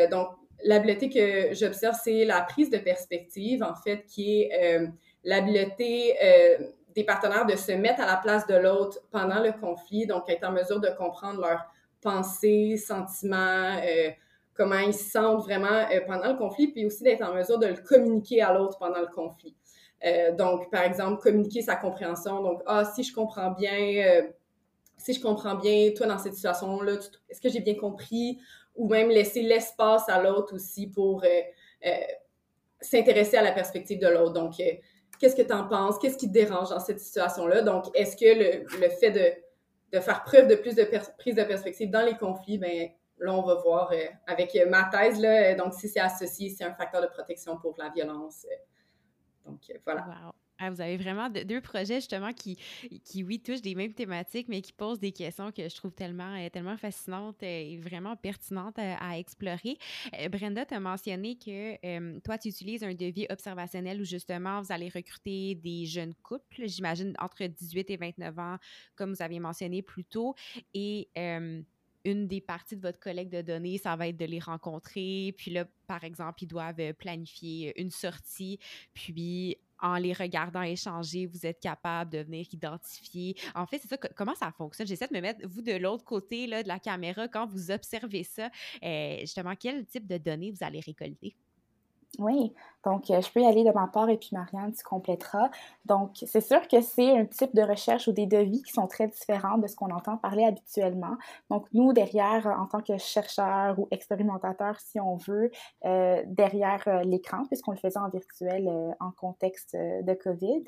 C: donc, l'habileté que j'observe, c'est la prise de perspective, en fait, qui est euh, l'habileté euh, des partenaires de se mettre à la place de l'autre pendant le conflit, donc être en mesure de comprendre leurs pensées, sentiments, euh, comment ils se sentent vraiment pendant le conflit, puis aussi d'être en mesure de le communiquer à l'autre pendant le conflit. donc, par exemple, communiquer sa compréhension. Donc, ah, si je comprends bien, si je comprends bien, toi, dans cette situation-là, est-ce que j'ai bien compris? Ou même laisser l'espace à l'autre aussi pour euh, euh, s'intéresser à la perspective de l'autre. Donc, euh, qu'est-ce que tu en penses? Qu'est-ce qui te dérange dans cette situation-là? Donc, est-ce que le, fait de, faire preuve de plus de prise de perspective dans les conflits, ben là, on va voir avec ma thèse, là, donc si c'est associé, c'est un facteur de protection pour la violence. donc, voilà.
A: Ah, vous avez vraiment deux projets justement qui, qui, oui, touchent des mêmes thématiques, mais qui posent des questions que je trouve tellement, euh, tellement fascinantes et vraiment pertinentes à, explorer. Euh, Brenda, tu as mentionné que euh, toi, tu utilises un devis observationnel où justement vous allez recruter des jeunes couples, j'imagine entre 18 et 29 ans, comme vous aviez mentionné plus tôt. Et une des parties de votre collecte de données, ça va être de les rencontrer. Puis là, par exemple, ils doivent planifier une sortie. Puis en les regardant échanger, vous êtes capable de venir identifier. En fait, c'est ça, comment ça fonctionne? J'essaie de me mettre, vous, de l'autre côté là, de la caméra, quand vous observez ça, euh, justement, quel type de données vous allez récolter?
B: Oui, donc euh, je peux y aller de ma part et puis Marianne, tu compléteras. Donc, c'est sûr que c'est un type de recherche ou des devis qui sont très différents de ce qu'on entend parler habituellement. Donc, nous, derrière, en tant que chercheurs ou expérimentateurs, si on veut, euh, derrière euh, l'écran, puisqu'on le faisait en virtuel en contexte de COVID,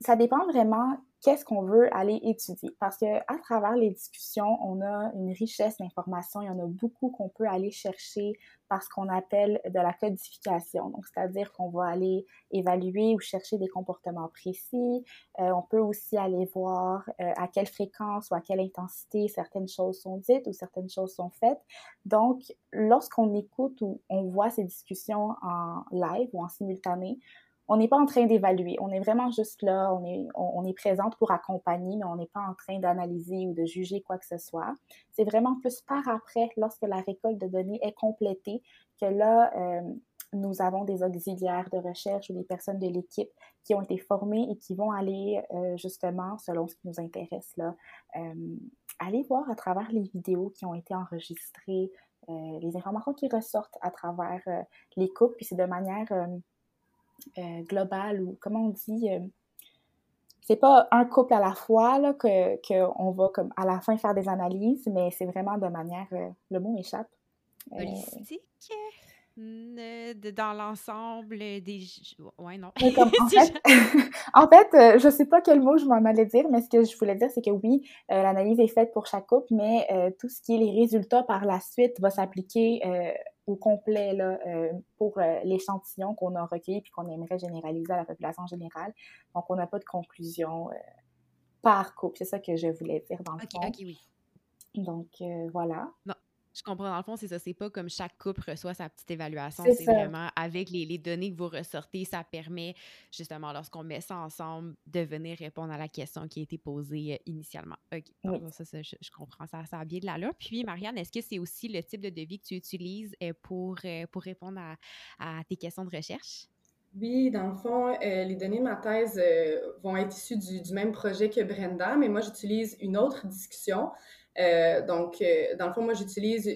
B: ça dépend vraiment qu'est-ce qu'on veut aller étudier. Parce que à travers les discussions, on a une richesse d'informations. Il y en a beaucoup qu'on peut aller chercher par ce qu'on appelle de la codification. Donc, c'est-à-dire qu'on va aller évaluer ou chercher des comportements précis. Euh, on peut aussi aller voir euh, à quelle fréquence ou à quelle intensité certaines choses sont dites ou certaines choses sont faites. Donc, lorsqu'on écoute ou on voit ces discussions en live ou en simultané, on n'est pas en train d'évaluer, on est vraiment juste là, on est, on, est présente pour accompagner, mais on n'est pas en train d'analyser ou de juger quoi que ce soit. C'est vraiment plus par après, lorsque la récolte de données est complétée, que là, euh, nous avons des auxiliaires de recherche ou des personnes de l'équipe qui ont été formées et qui vont aller euh, justement, selon ce qui nous intéresse, là, euh, aller voir à travers les vidéos qui ont été enregistrées, les informations qui ressortent à travers les coupes, puis c'est de manière euh, global ou comment on dit, euh, c'est pas un couple à la fois là, que qu'on va comme à la fin faire des analyses, mais c'est vraiment de manière, euh, le mot m'échappe.
A: Holistique? dans l'ensemble des. Ouais, non.
B: en fait, je sais pas quel mot je m'en allais dire, mais ce que je voulais dire, c'est que oui, l'analyse est faite pour chaque couple, mais tout ce qui est les résultats par la suite va s'appliquer au complet là, pour l'échantillon qu'on a recueilli puis qu'on aimerait généraliser à la population générale. Donc, on n'a pas de conclusion par couple. C'est ça que je voulais dire dans le fond.
A: OK, oui.
B: Donc, voilà.
A: Je comprends. Dans le fond, c'est ça. C'est pas comme chaque couple reçoit sa petite évaluation. C'est vraiment avec les, données que vous ressortez, ça permet justement, lorsqu'on met ça ensemble, de venir répondre à la question qui a été posée euh, initialement. OK. Ça, ça je, comprends. Ça, ça a bien de l'allure. Puis, Marianne, est-ce que c'est aussi le type de devis que tu utilises euh, pour, euh, pour répondre à, tes questions de recherche?
C: Oui, dans le fond, les données de ma thèse vont être issues du, du, même projet que Brenda, mais moi, j'utilise une autre discussion. Euh, donc, euh, dans le fond, moi, j'utilise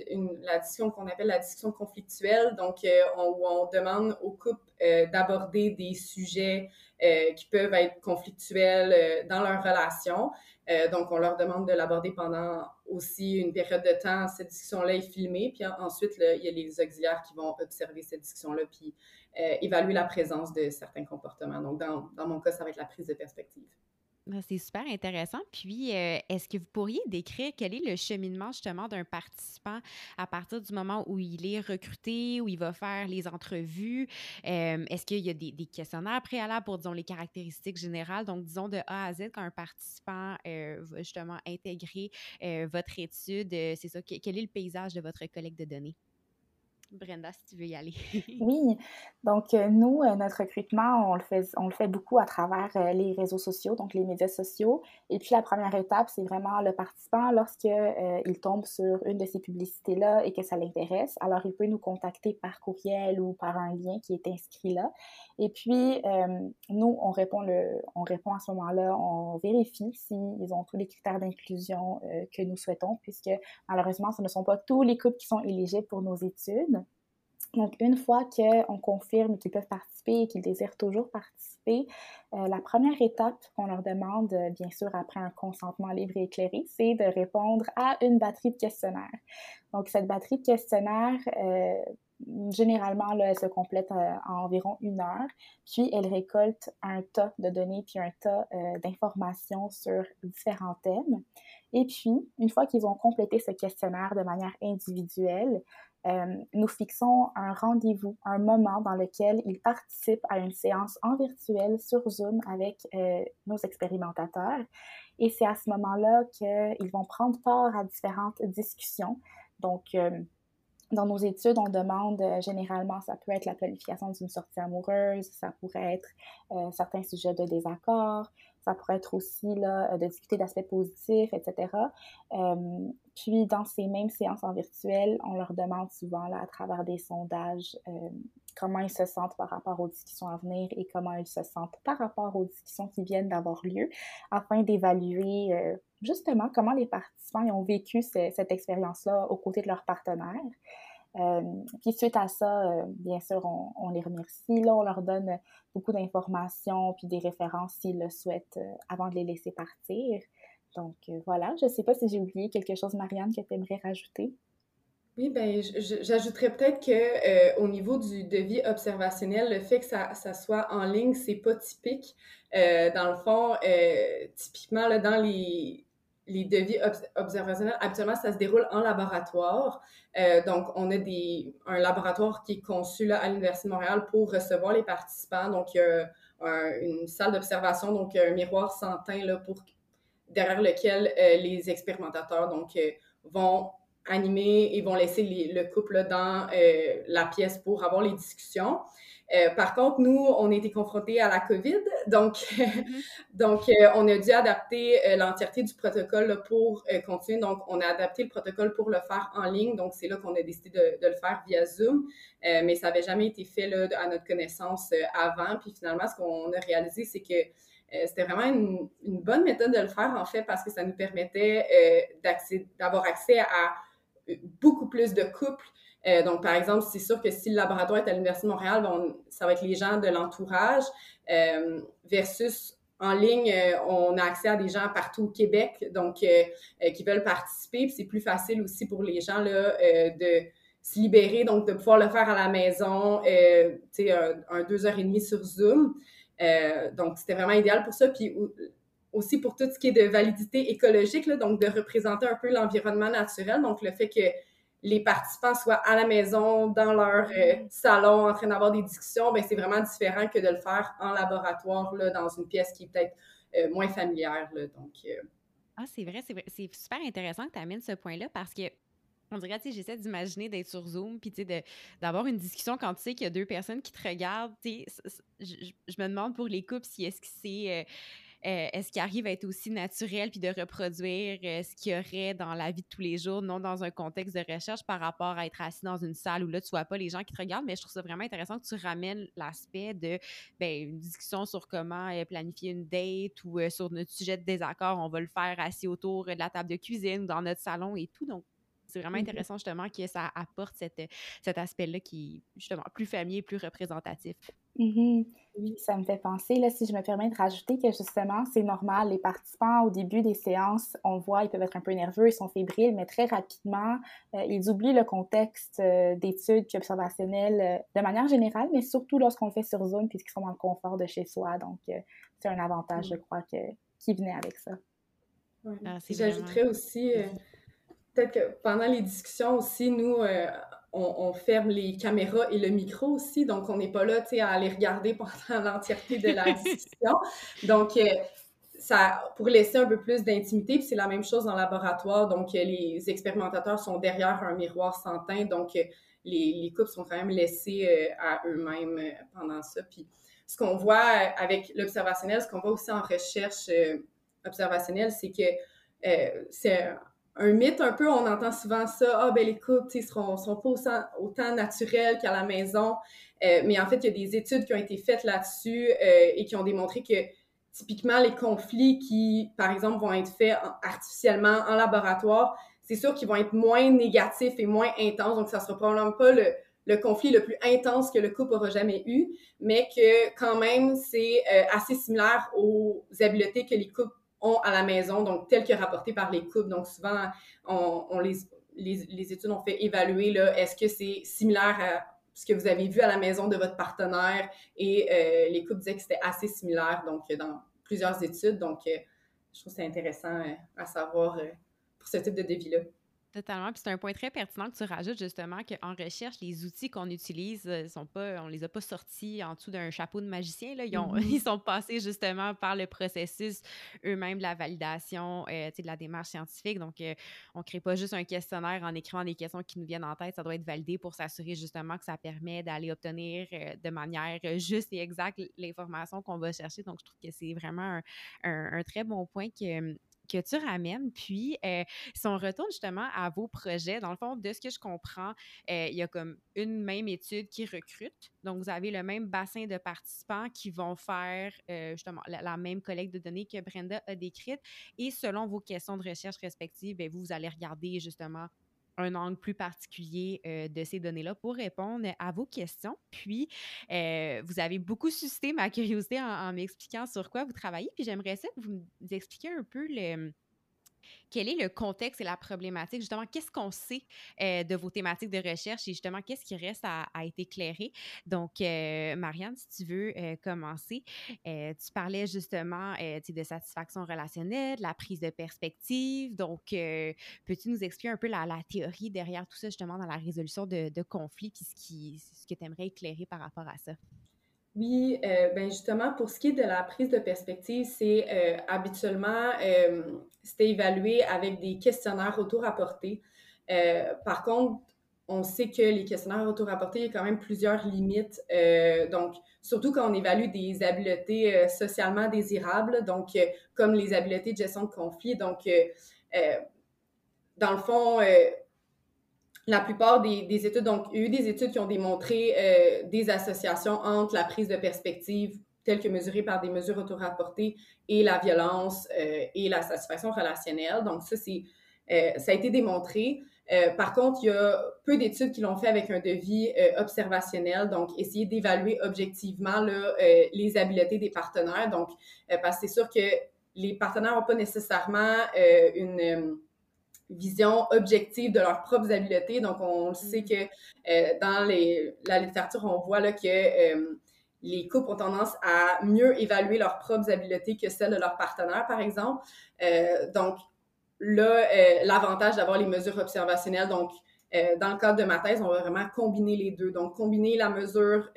C: la discussion qu'on appelle la discussion conflictuelle, donc euh, on demande aux couples d'aborder des sujets qui peuvent être conflictuels dans leur relation. donc, on leur demande de l'aborder pendant aussi une période de temps. Cette discussion-là est filmée, puis ensuite, il y a les auxiliaires qui vont observer cette discussion-là, puis évaluer la présence de certains comportements. Donc, dans mon cas, ça va être la prise de perspective.
A: Ah, c'est super intéressant. Puis, euh, est-ce que vous pourriez décrire quel est le cheminement justement d'un participant à partir du moment où il est recruté, où il va faire les entrevues? Euh, est-ce qu'il y a des, questionnaires préalables pour, disons, les caractéristiques générales? Donc, disons de A à Z, quand un participant euh, va justement intégrer votre étude, c'est ça, quel est le paysage de votre collecte de données? Brenda, si tu veux y aller.
B: oui, donc euh, nous, euh, notre recrutement, on le, fait, beaucoup à travers euh, les réseaux sociaux, donc les médias sociaux. Et puis la première étape, c'est vraiment le participant, lorsqu'il tombe sur une de ces publicités-là et que ça l'intéresse, alors il peut nous contacter par courriel ou par un lien qui est inscrit là. Et puis, nous, on répond, le, on répond à ce moment-là, on vérifie s'ils ont tous les critères d'inclusion que nous souhaitons, puisque malheureusement, ce ne sont pas tous les couples qui sont éligibles pour nos études. Donc, une fois qu'on confirme qu'ils peuvent participer et qu'ils désirent toujours participer, euh, la première étape qu'on leur demande, euh, bien sûr, après un consentement libre et éclairé, c'est de répondre à une batterie de questionnaires. Donc, cette batterie de questionnaires, euh, généralement, elle se complète en environ une heure, puis elle récolte un tas de données puis un tas d'informations sur différents thèmes. Et puis, une fois qu'ils ont complété ce questionnaire de manière individuelle, euh, nous fixons un rendez-vous, un moment dans lequel ils participent à une séance en virtuel sur Zoom avec euh, nos expérimentateurs. Et c'est à ce moment-là qu'ils vont prendre part à différentes discussions. Donc, euh, dans nos études, on demande généralement, ça peut être la planification d'une sortie amoureuse, ça pourrait être certains sujets de désaccord, ça pourrait être aussi là, euh, de discuter d'aspects positifs, etc. Euh, puis, dans ces mêmes séances en virtuel, on leur demande souvent, là, à travers des sondages, euh, comment ils se sentent par rapport aux discussions à venir et comment ils se sentent par rapport aux discussions qui viennent d'avoir lieu, afin d'évaluer justement comment les participants ont vécu cette expérience-là aux côtés de leurs partenaires. Euh, puis suite à ça, euh, bien sûr, on, les remercie. Là, on leur donne beaucoup d'informations puis des références s'ils le souhaitent euh, avant de les laisser partir. Donc voilà, je ne sais pas si j'ai oublié quelque chose, Marianne, que tu aimerais rajouter.
C: Oui, ben, j'ajouterais peut-être que au niveau du devis observationnel, le fait que ça, ça soit en ligne, c'est pas typique. dans le fond, typiquement là, dans les les devis observationnels, habituellement, ça se déroule en laboratoire. Euh, donc, on a un laboratoire qui est conçu à l'Université de Montréal pour recevoir les participants. Donc, il y a une salle d'observation, donc un miroir sans teint là, pour, derrière lequel euh, les expérimentateurs donc, euh, vont animer et vont laisser le couple dans la pièce pour avoir les discussions. Euh, par contre, nous, on a été confrontés à la COVID, donc, donc euh, on a dû adapter euh, l'entièreté du protocole pour continuer. Donc, on a adapté le protocole pour le faire en ligne. Donc, c'est là qu'on a décidé de, le faire via Zoom, mais ça n'avait jamais été fait là, à notre connaissance avant. Puis finalement, ce qu'on a réalisé, c'est que c'était vraiment une, une, bonne méthode de le faire, en fait, parce que ça nous permettait d'avoir accès à beaucoup plus de couples euh, donc, par exemple, c'est sûr que si le laboratoire est à l'Université de Montréal, ça va être les gens de l'entourage euh, versus en ligne, euh, on a accès à des gens partout au Québec, donc qui veulent participer. C'est plus facile aussi pour les gens là, de se libérer, donc de pouvoir le faire à la maison, tu un, deux heures et demie sur Zoom. donc, c'était vraiment idéal pour ça. Puis aussi pour tout ce qui est de validité écologique, donc de représenter un peu l'environnement naturel. Donc, le fait que les participants soient à la maison, dans leur euh, salon, en train d'avoir des discussions, ben c'est vraiment différent que de le faire en laboratoire, là, dans une pièce qui est peut-être euh, moins familière. Là, donc, euh.
A: Ah, c'est vrai, c'est vrai. C'est super intéressant que tu amènes ce point-là parce que on dirait, tu sais, j'essaie d'imaginer d'être sur Zoom, puis tu sais, d'avoir une discussion quand tu sais qu'il y a deux personnes qui te regardent. Tu sais, je, me demande pour les couples si est-ce que c'est euh, est-ce qu'il arrive à être aussi naturel puis de reproduire euh, ce qu'il y aurait dans la vie de tous les jours, non dans un contexte de recherche par rapport à être assis dans une salle où là, tu vois pas les gens qui te regardent, mais je trouve ça vraiment intéressant que tu ramènes l'aspect de ben, une discussion sur comment euh, planifier une date ou sur notre sujet de désaccord, on va le faire assis autour de la table de cuisine ou dans notre salon et tout. C'est vraiment mmh intéressant justement que ça apporte cet aspect-là qui est justement plus familier, plus représentatif.
B: Mmh oui, ça me fait penser, là, si je me permets de rajouter que justement, c'est normal, les participants au début des séances, on voit, ils peuvent être un peu nerveux, ils sont fébriles, mais très rapidement, euh, ils oublient le contexte euh, d'études puis observationnelles euh, de manière générale, mais surtout lorsqu'on le fait sur Zoom puisqu'ils sont dans le confort de chez soi. Donc, c'est un avantage, je crois, que, qui venait avec ça.
C: Ah, J'ajouterais aussi peut-être que pendant les discussions aussi, nous, euh, on, ferme les caméras et le micro aussi, donc on n'est pas là, tu sais, à aller regarder pendant l'entièreté de la discussion. Donc, euh, ça, pour laisser un peu plus d'intimité, puis c'est la même chose dans le laboratoire, donc euh, les expérimentateurs sont derrière un miroir sans teint, donc les, les couples sont quand même laissés à eux-mêmes pendant ça. Puis ce qu'on voit avec l'observationnel, ce qu'on voit aussi en recherche observationnelle, c'est que c'est un mythe un peu, on entend souvent ça, ah ben les couples, ils seront, sont pas autant, naturels qu'à la maison. Euh, mais en fait, il y a des études qui ont été faites là-dessus euh, et qui ont démontré que typiquement les conflits qui, par exemple, vont être faits artificiellement en laboratoire, c'est sûr qu'ils vont être moins négatifs et moins intenses. Donc, ça sera probablement pas le, le conflit le plus intense que le couple aura jamais eu, mais que quand même, c'est euh, assez similaire aux habiletés que les couples à la maison, donc tel que rapporté par les couples. Donc souvent, on, les, les, études ont fait évaluer, là, est-ce que c'est similaire à ce que vous avez vu à la maison de votre partenaire? Et euh, les couples disaient que c'était assez similaire, donc dans plusieurs études. Donc, euh, je trouve que c'est intéressant euh, à savoir pour ce type de défi-là.
A: Totalement. Puis c'est un point très pertinent que tu rajoutes justement qu'en recherche, les outils qu'on utilise, euh, sont pas, on les a pas sortis en dessous d'un chapeau de magicien. Là. Ils, ont, mm-hmm. ils, sont passés justement par le processus eux-mêmes de la validation euh, de la démarche scientifique. Donc, euh, on ne crée pas juste un questionnaire en écrivant des questions qui nous viennent en tête. Ça doit être validé pour s'assurer justement que ça permet d'aller obtenir de manière juste et exacte l'information qu'on va chercher. Donc, je trouve que c'est vraiment un, un, très bon point que que tu ramènes. Puis, euh, si on retourne justement à vos projets, dans le fond, de ce que je comprends, euh, il y a comme une même étude qui recrute. Donc, vous avez le même bassin de participants qui vont faire euh, justement la, même collecte de données que Brenda a décrite. Et selon vos questions de recherche respectives, bien, vous, vous allez regarder justement un angle plus particulier euh, de ces données-là pour répondre à vos questions. Puis, euh, vous avez beaucoup suscité ma curiosité en, m'expliquant sur quoi vous travaillez. Puis, j'aimerais ça que vous nous expliquiez un peu le, quel est le contexte et la problématique? Justement, qu'est-ce qu'on sait euh, de vos thématiques de recherche et justement, qu'est-ce qui reste à, être éclairé? Donc, euh, Marianne, si tu veux euh, commencer, tu parlais justement de satisfaction relationnelle, de la prise de perspective. Donc, peux-tu nous expliquer un peu la, théorie derrière tout ça, justement, dans la résolution de, conflits, puis ce, qui, ce que tu aimerais éclairer par rapport à ça?
C: Oui, euh, ben justement, pour ce qui est de la prise de perspective, c'est euh, habituellement, euh, c'était évalué avec des questionnaires auto-rapportés. par contre, on sait que les questionnaires auto-rapportés, il y a quand même plusieurs limites. donc, surtout quand on évalue des habiletés socialement désirables, donc comme les habiletés de gestion de conflit. Donc, dans le fond, la plupart des, études, donc, il y a eu des études qui ont démontré euh, des associations entre la prise de perspective telle que mesurée par des mesures auto-rapportées et la violence euh, et la satisfaction relationnelle. Donc, ça, c'est, euh, ça a été démontré. par contre, il y a peu d'études qui l'ont fait avec un devis observationnel, donc essayer d'évaluer objectivement là, les habiletés des partenaires. Donc, parce que c'est sûr que les partenaires n'ont pas nécessairement une vision objective de leurs propres habiletés. Donc, on sait mm. que euh, dans les, la littérature, on voit là, que euh, les couples ont tendance à mieux évaluer leurs propres habiletés que celles de leurs partenaires, par exemple. Euh, donc, là, l'avantage d'avoir les mesures observationnelles, donc dans le cadre de ma thèse, on va vraiment combiner les deux. Donc, combiner la mesure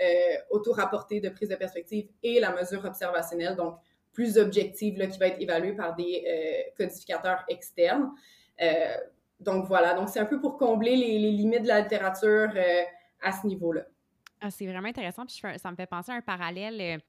C: auto-rapportée de prise de perspective et la mesure observationnelle, donc plus objective, là, qui va être évaluée par des codificateurs externes. Donc, voilà. Donc, c'est un peu pour combler les, limites de la littérature à ce niveau-là.
A: Ah, c'est vraiment intéressant. Puis ça me fait penser à un parallèle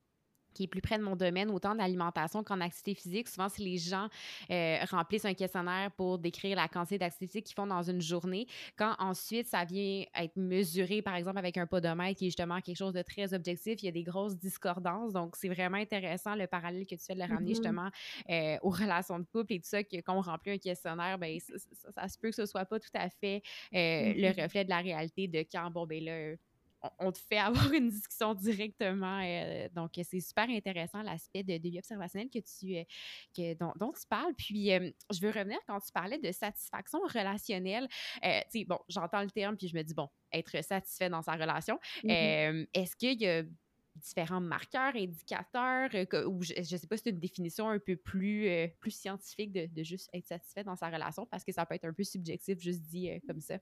A: qui est plus près de mon domaine, autant en alimentation qu'en activité physique. Souvent, si les gens euh, remplissent un questionnaire pour décrire la quantité d'activité physique qu'ils font dans une journée, quand ensuite ça vient être mesuré, par exemple, avec un podomètre qui est justement quelque chose de très objectif, il y a des grosses discordances. Donc, c'est vraiment intéressant le parallèle que tu fais de le ramener mm-hmm. justement euh, aux relations de couple et tout ça, que quand on remplit un questionnaire, ben, ça, se peut que ce soit pas tout à fait euh, le mm-hmm. reflet de la réalité de quand, bon, ben là, on te fait avoir une discussion directement. Euh, donc, c'est super intéressant l'aspect de, de observationnel que tu, euh, que, dont, tu parles. Puis, euh, je veux revenir quand tu parlais de satisfaction relationnelle. tu sais, bon, j'entends le terme, puis je me dis, bon, être satisfait dans sa relation. Mm-hmm. Est-ce qu'il y a différents marqueurs, indicateurs, ou je ne sais pas si c'est une définition un peu plus, plus scientifique de, de, juste être satisfait dans sa relation, parce que ça peut être un peu subjectif, juste dit comme ça?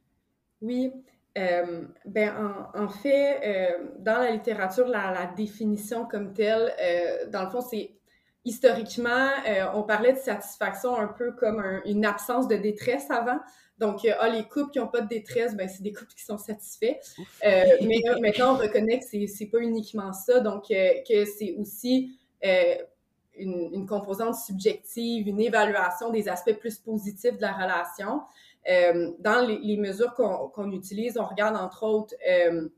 C: Oui, euh, ben, en, fait, euh, dans la littérature, la, définition comme telle, euh, dans le fond, c'est historiquement, on parlait de satisfaction un peu comme une absence de détresse avant. Donc, ah, les couples qui n'ont pas de détresse, ben, c'est des couples qui sont satisfaits. mais maintenant, on reconnaît que c'est n'est pas uniquement ça, donc que c'est aussi une, une, composante subjective, une évaluation des aspects plus positifs de la relation. Euh, dans les, mesures qu'on utilise, on regarde entre autres euh,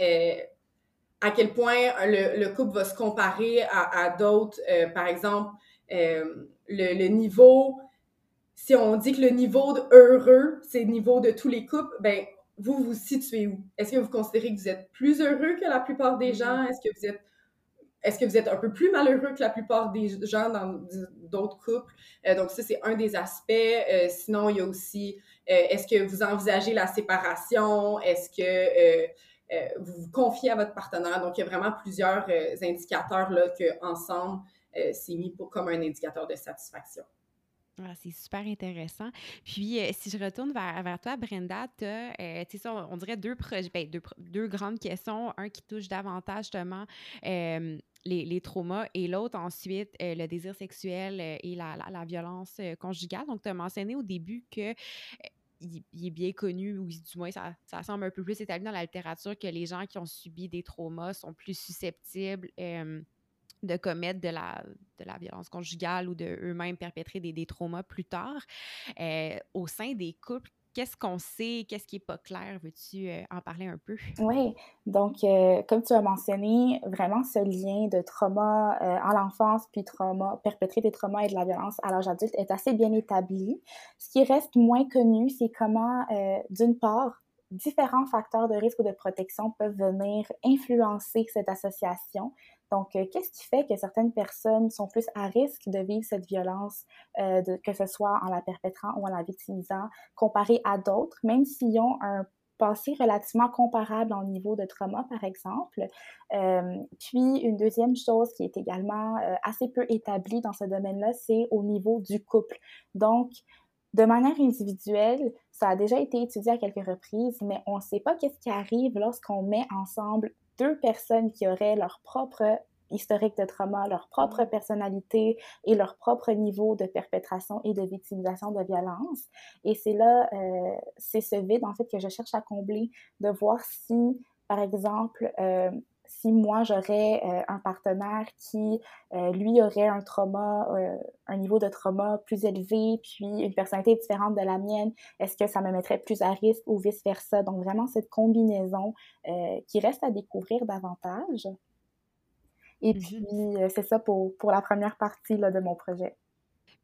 C: euh, à quel point le, couple va se comparer à, d'autres. par exemple, le, niveau, si on dit que le niveau de heureux, c'est le niveau de tous les couples, ben vous vous situez où? Est-ce que vous considérez que vous êtes plus heureux que la plupart des mm-hmm. gens? Est-ce que vous êtes est-ce que vous êtes un peu plus malheureux que la plupart des gens dans d'autres couples? Euh, donc, ça, c'est un des aspects. Euh, sinon, il y a aussi, euh, est-ce que vous envisagez la séparation? Est-ce que vous vous confiez à votre partenaire? Donc, il y a vraiment plusieurs indicateurs là, que ensemble, c'est mis pour, comme un indicateur de satisfaction.
A: Ah, c'est super intéressant. Puis, si je retourne vers, toi, Brenda, tu as, ça, on, dirait deux, projets, ben, deux, grandes questions. Un qui touche davantage justement les, traumas et l'autre ensuite euh, le désir sexuel euh, et la, la, violence euh, conjugale. Donc, tu as mentionné au début que il, est bien connu, ou du moins ça, ça, semble un peu plus établi dans la littérature, que les gens qui ont subi des traumas sont plus susceptibles de commettre de la, de la violence conjugale ou de eux-mêmes perpétrer des, des, traumas plus tard. au sein des couples, Qu'est-ce qu'on sait? Qu'est-ce qui n'est pas clair? Veux-tu euh, en parler un peu?
B: Oui, donc euh, comme tu as mentionné, vraiment ce lien de trauma euh, en l'enfance, puis trauma, perpétrer des traumas et de la violence à l'âge adulte est assez bien établi. Ce qui reste moins connu, c'est comment, d'une part, différents facteurs de risque ou de protection peuvent venir influencer cette association. Donc, euh, qu'est-ce qui fait que certaines personnes sont plus à risque de vivre cette violence, euh, que ce soit en la perpétrant ou en la victimisant, comparé à d'autres, même s'ils ont un passé relativement comparable en niveau de trauma, par exemple. Euh, puis, une deuxième chose qui est également assez peu établie dans ce domaine-là, c'est au niveau du couple. Donc, de manière individuelle, ça a déjà été étudié à quelques reprises, mais on ne sait pas qu'est-ce qui arrive lorsqu'on met ensemble deux personnes qui auraient leur propre historique de trauma, leur propre personnalité et leur propre niveau de perpétration et de victimisation de violence. Et c'est là, euh, c'est ce vide en fait que je cherche à combler, de voir si, par exemple, euh, si moi j'aurais euh, un partenaire qui, euh, lui, aurait un trauma, euh, un niveau de trauma plus élevé, puis une personnalité différente de la mienne, est-ce que ça me mettrait plus à risque ou vice-versa? Donc vraiment cette combinaison qui reste à découvrir davantage. Et mmh puis, c'est ça pour, pour la première partie là, de mon projet.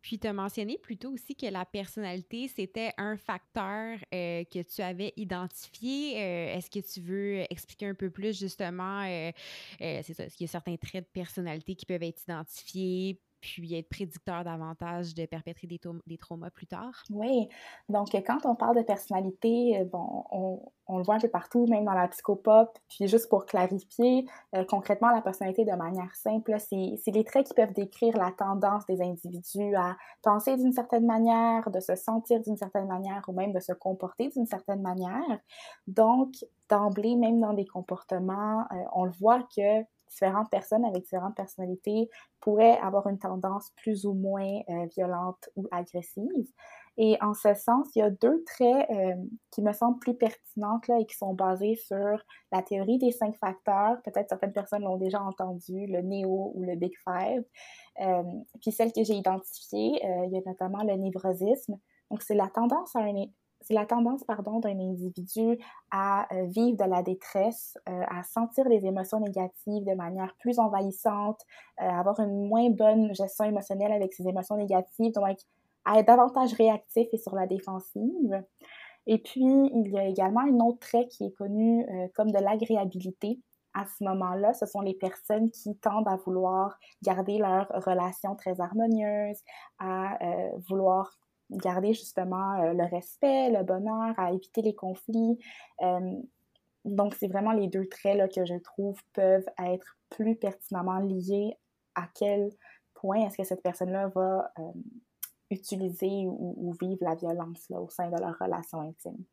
A: Puis, tu as mentionné plutôt aussi que la personnalité, c'était un facteur euh, que tu avais identifié. Euh, est-ce que tu veux expliquer un peu plus justement, euh, c'est ça, est-ce qu'il y a certains traits de personnalité qui peuvent être identifiés? Puis être prédicteur davantage de perpétrer des, des, traumas plus tard?
B: Oui. Donc, quand on parle de personnalité, euh, bon, on, le voit un peu partout, même dans la psychopop. Puis, juste pour clarifier, euh, concrètement, la personnalité de manière simple, c'est les traits qui peuvent décrire la tendance des individus à penser d'une certaine manière, de se sentir d'une certaine manière ou même de se comporter d'une certaine manière. Donc, d'emblée, même dans des comportements, euh, on le voit que différentes personnes avec différentes personnalités pourraient avoir une tendance plus ou moins euh, violente ou agressive. Et en ce sens, il y a deux traits euh, qui me semblent plus pertinentes là, et qui sont basés sur la théorie des cinq facteurs. Peut-être certaines personnes l'ont déjà entendu, le NEO ou le Big Five. Euh, puis celle que j'ai identifiée, il y a notamment le névrosisme. Donc, c'est la tendance à un, c'est la tendance, pardon, d'un individu à euh, vivre de la détresse, euh, à sentir des émotions négatives de manière plus envahissante, euh, avoir une moins bonne gestion émotionnelle avec ses émotions négatives, donc à être davantage réactif et sur la défensive. Et puis, il y a également un autre trait qui est connu comme de l'agréabilité. À ce moment-là, ce sont les personnes qui tendent à vouloir garder leur relation très harmonieuse, à vouloir garder justement euh, le respect, le bonheur, à éviter les conflits. Euh, donc, c'est vraiment les deux traits là, que je trouve peuvent être plus pertinemment liés à quel point est-ce que cette personne-là va euh, utiliser ou, vivre la violence là, au sein de leur relation intime.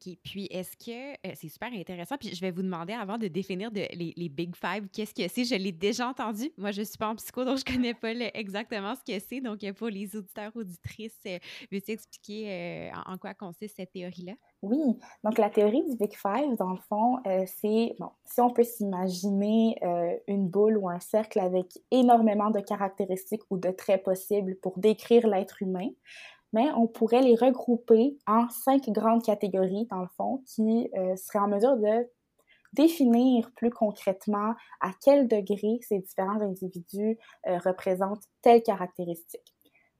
A: OK. Puis, est-ce que euh, c'est super intéressant? Puis, je vais vous demander avant de définir les, Big Five, qu'est-ce que c'est? Je l'ai déjà entendu. Moi, je suis pas en psycho, donc je connais pas exactement ce que c'est. Donc, pour les auditeurs, auditrices, euh, veux-tu expliquer euh, en, quoi consiste cette théorie-là?
B: Oui. Donc, la théorie du Big Five, dans le fond, c'est, bon, si on peut s'imaginer une boule ou un cercle avec énormément de caractéristiques ou de traits possibles pour décrire l'être humain, mais on pourrait les regrouper en cinq grandes catégories, dans le fond, qui euh, seraient en mesure de définir plus concrètement à quel degré ces différents individus euh, représentent telle caractéristique.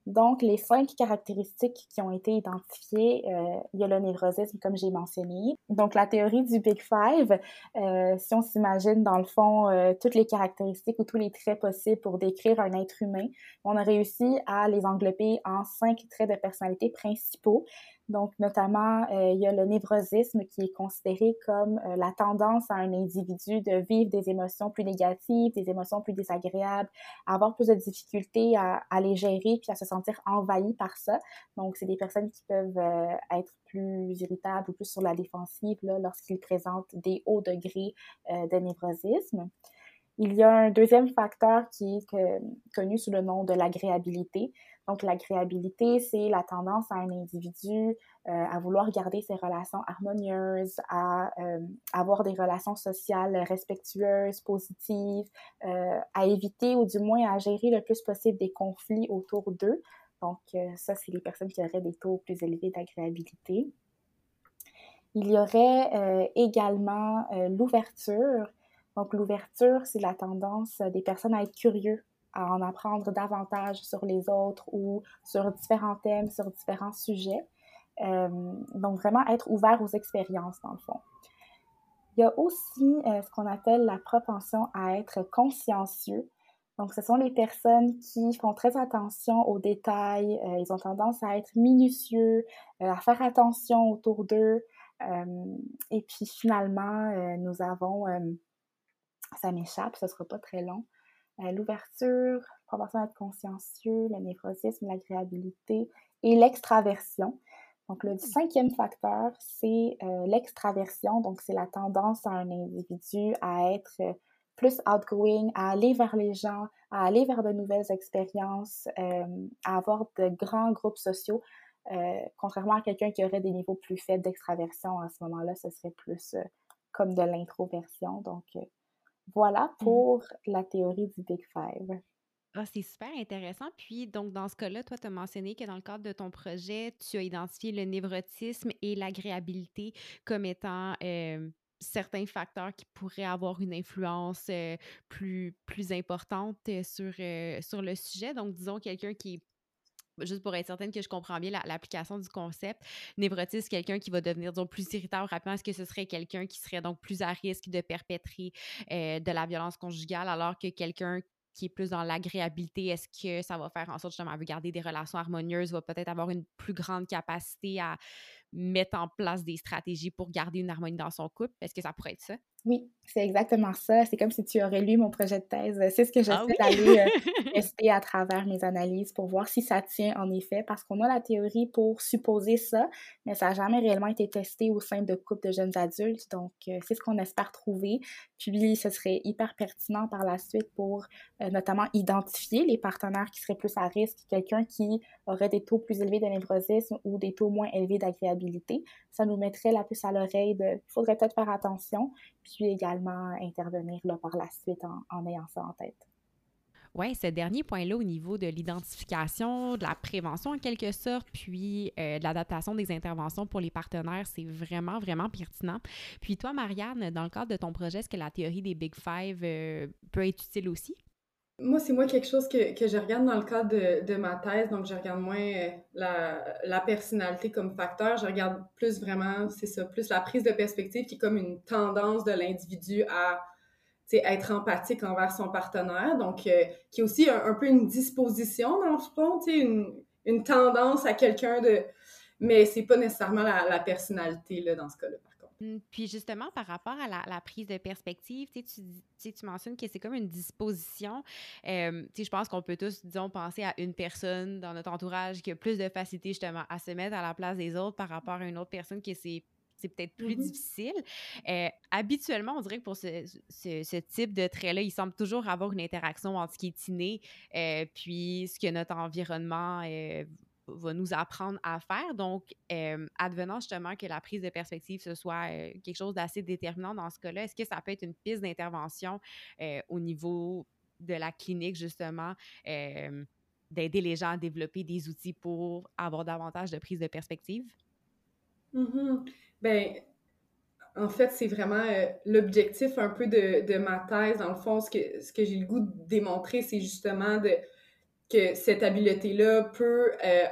B: Donc, les cinq caractéristiques qui ont été identifiées, euh, il y a le névrosisme, comme j'ai mentionné. Donc, la théorie du Big Five, euh, si on s'imagine dans le fond euh, toutes les caractéristiques ou tous les traits possibles pour décrire un être humain, on a réussi à les englober en cinq traits de personnalité principaux. Donc, notamment, euh, il y a le névrosisme qui est considéré comme euh, la tendance à un individu de vivre des émotions plus négatives, des émotions plus désagréables, à avoir plus de difficultés à, les gérer puis à se sentir envahi par ça. Donc, c'est des personnes qui peuvent euh, être plus irritables ou plus sur la défensive lorsqu'ils présentent des hauts degrés de névrosisme. Il y a un deuxième facteur qui est connu sous le nom de l'agréabilité. Donc, l'agréabilité, c'est la tendance à un individu euh, à vouloir garder ses relations harmonieuses, à euh, avoir des relations sociales respectueuses, positives, euh, à éviter ou du moins à gérer le plus possible des conflits autour d'eux. Donc, ça, c'est les personnes qui auraient des taux plus élevés d'agréabilité. Il y aurait également l'ouverture. Donc, l'ouverture, c'est la tendance des personnes à être curieux à en apprendre davantage sur les autres ou sur différents thèmes, sur différents sujets. Euh, donc, vraiment être ouvert aux expériences, dans le fond. Il y a aussi euh, ce qu'on appelle la propension à être consciencieux. Donc, ce sont les personnes qui font très attention aux détails, euh, ils ont tendance à être minutieux, à faire attention autour d'eux. et puis, finalement, nous avons, ça m'échappe, ce ne sera pas très long, euh, l'ouverture, propension à être consciencieux, le névrosisme, l'agréabilité et l'extraversion. Donc, le cinquième facteur, c'est euh, l'extraversion. Donc, c'est la tendance à un individu à être euh, plus outgoing, à aller vers les gens, à aller vers de nouvelles expériences, à avoir de grands groupes sociaux. contrairement à quelqu'un qui aurait des niveaux plus faibles d'extraversion, à ce moment-là, ce serait plus comme de l'introversion. Donc, voilà mmh pour la théorie du Big Five.
A: Ah, c'est super intéressant. Puis, donc, dans ce cas-là, toi, tu as mentionné que dans le cadre de ton projet, tu as identifié le névrotisme et l'agréabilité comme étant certains facteurs qui pourraient avoir une influence plus, plus importante sur, sur le sujet. Donc, disons, quelqu'un qui est juste pour être certaine que je comprends bien l'application du concept, névrotiste, quelqu'un qui va devenir donc plus irritable rapidement, est-ce que ce serait quelqu'un qui serait donc plus à risque de perpétrer euh, de la violence conjugale alors que quelqu'un qui est plus dans l'agréabilité, est-ce que ça va faire en sorte justement de garder des relations harmonieuses, va peut-être avoir une plus grande capacité à mettre en place des stratégies pour garder une harmonie dans son couple? Est-ce que ça pourrait être ça?
B: Oui, c'est exactement ça. C'est comme si tu aurais lu mon projet de thèse. C'est ce que j'essaie ah d'aller euh, tester à travers mes analyses pour voir si ça tient en effet, parce qu'on a la théorie pour supposer ça, mais ça n'a jamais réellement été testé au sein de couples de jeunes adultes. Donc, euh, c'est ce qu'on espère trouver. Puis, ce serait hyper pertinent par la suite pour euh, notamment identifier les partenaires qui seraient plus à risque, quelqu'un qui aurait des taux plus élevés de névrosisme ou des taux moins élevés d'agréabilité. Ça nous mettrait la puce à l'oreille de il faudrait peut-être faire attention puis également intervenir là, par la suite en, ayant ça en tête.
A: Oui, ce dernier point-là au niveau de l'identification, de la prévention en quelque sorte, puis euh, de l'adaptation des interventions pour les partenaires, c'est vraiment, vraiment pertinent. Puis toi, Marianne, dans le cadre de ton projet, est-ce que la théorie des Big Five euh, peut être utile aussi?
C: Moi, c'est moi quelque chose que, que, je regarde dans le cadre de, de, ma thèse, donc je regarde moins euh, la, la, personnalité comme facteur, je regarde plus vraiment, c'est ça, plus la prise de perspective qui est comme une tendance de l'individu à être empathique envers son partenaire, donc euh, qui est aussi un, peu une disposition dans le fond, une, une tendance à quelqu'un de... Mais c'est pas nécessairement la, la personnalité là, dans ce cas-là.
A: Mmh, puis justement, par rapport à la, prise de perspective, tu, tu, tu mentionnes que c'est comme une disposition. Euh, je pense qu'on peut tous, disons, penser à une personne dans notre entourage qui a plus de facilité justement à se mettre à la place des autres par rapport à une autre personne qui c'est c'est peut-être plus mmh difficile. Euh, habituellement, on dirait que pour ce, ce, type de trait-là, il semble toujours avoir une interaction entre ce qui est inné euh, puis ce que notre environnement euh, va nous apprendre à faire. Donc, euh, advenant justement que la prise de perspective, ce soit euh, quelque chose d'assez déterminant dans ce cas-là, est-ce que ça peut être une piste d'intervention euh, au niveau de la clinique, justement, d'aider les gens à développer des outils pour avoir davantage de prise de perspective?
C: Mm Ben, en fait, c'est vraiment l'objectif un peu de, de, ma thèse. Dans le fond, ce que, ce que j'ai le goût de démontrer, c'est justement de que cette habileté-là peut euh,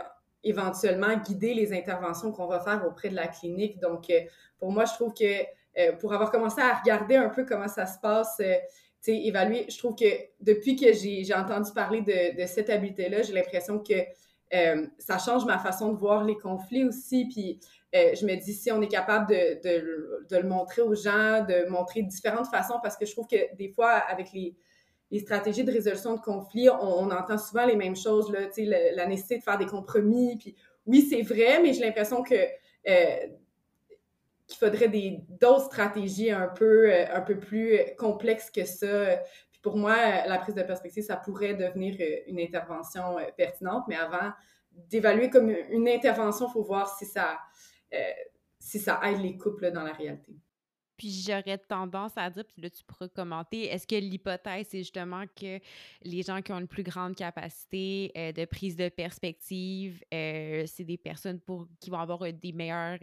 C: éventuellement guider les interventions qu'on va faire auprès de la clinique. Donc, euh, pour moi, je trouve que euh, pour avoir commencé à regarder un peu comment ça se passe, tu évaluer, je trouve que depuis que j'ai entendu parler de, cette habileté-là, j'ai l'impression que ça change ma façon de voir les conflits aussi. Puis, je me dis, si on est capable de, de, de, le montrer aux gens, de montrer différentes façons, parce que je trouve que des fois, avec les, les stratégies de résolution de conflits, on, entend souvent les mêmes choses, là, le, la nécessité de faire des compromis. Puis oui, c'est vrai, mais j'ai l'impression que euh, qu'il faudrait des d'autres stratégies un peu euh, un peu plus complexes que ça. Puis pour moi, la prise de perspective, ça pourrait devenir euh, une intervention pertinente, mais avant d'évaluer comme une intervention, il faut voir si ça si ça aide les couples dans la réalité.
A: Puis j'aurais tendance à dire, puis là tu pourras commenter, est-ce que l'hypothèse c'est justement que les gens qui ont une plus grande capacité euh, de prise de perspective, euh, c'est des personnes pour qui vont avoir des meilleures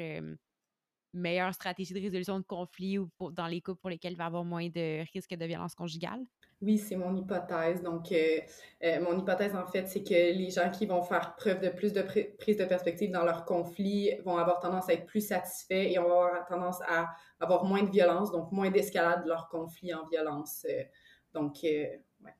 A: meilleure stratégie de résolution de conflits ou dans les couples pour lesquels il va y avoir moins de risques de violence conjugale?
C: Oui, c'est mon hypothèse. Donc, euh, euh, mon hypothèse, en fait, c'est que les gens qui vont faire preuve de plus de prise de perspective dans leurs conflits vont avoir tendance à être plus satisfaits et on va avoir tendance à avoir moins de violence, donc moins d'escalade de leurs conflits en violence. Euh, donc, ouais.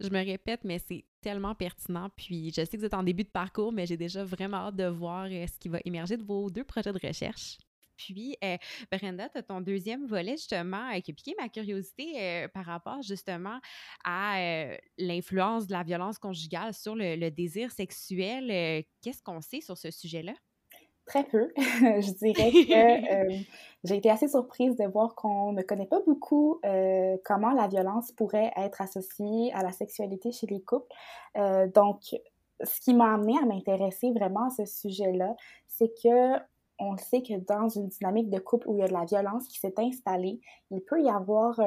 A: Je me répète, mais c'est tellement pertinent. Puis je sais que vous êtes en début de parcours, mais j'ai déjà vraiment hâte de voir ce qui va émerger de vos deux projets de recherche. Puis, euh, Brenda, tu as ton deuxième volet justement euh, qui a piqué ma curiosité par rapport justement à l'influence de la violence conjugale sur le désir sexuel. Qu'est-ce qu'on sait sur ce sujet-là?
B: Très peu. je dirais que euh, j'ai été assez surprise de voir qu'on ne connaît pas beaucoup euh, comment la violence pourrait être associée à la sexualité chez les couples. Euh, donc, ce qui m'a amené à m'intéresser vraiment à ce sujet-là, c'est que on sait que dans une dynamique de couple où il y a de la violence qui s'est installée, il peut y avoir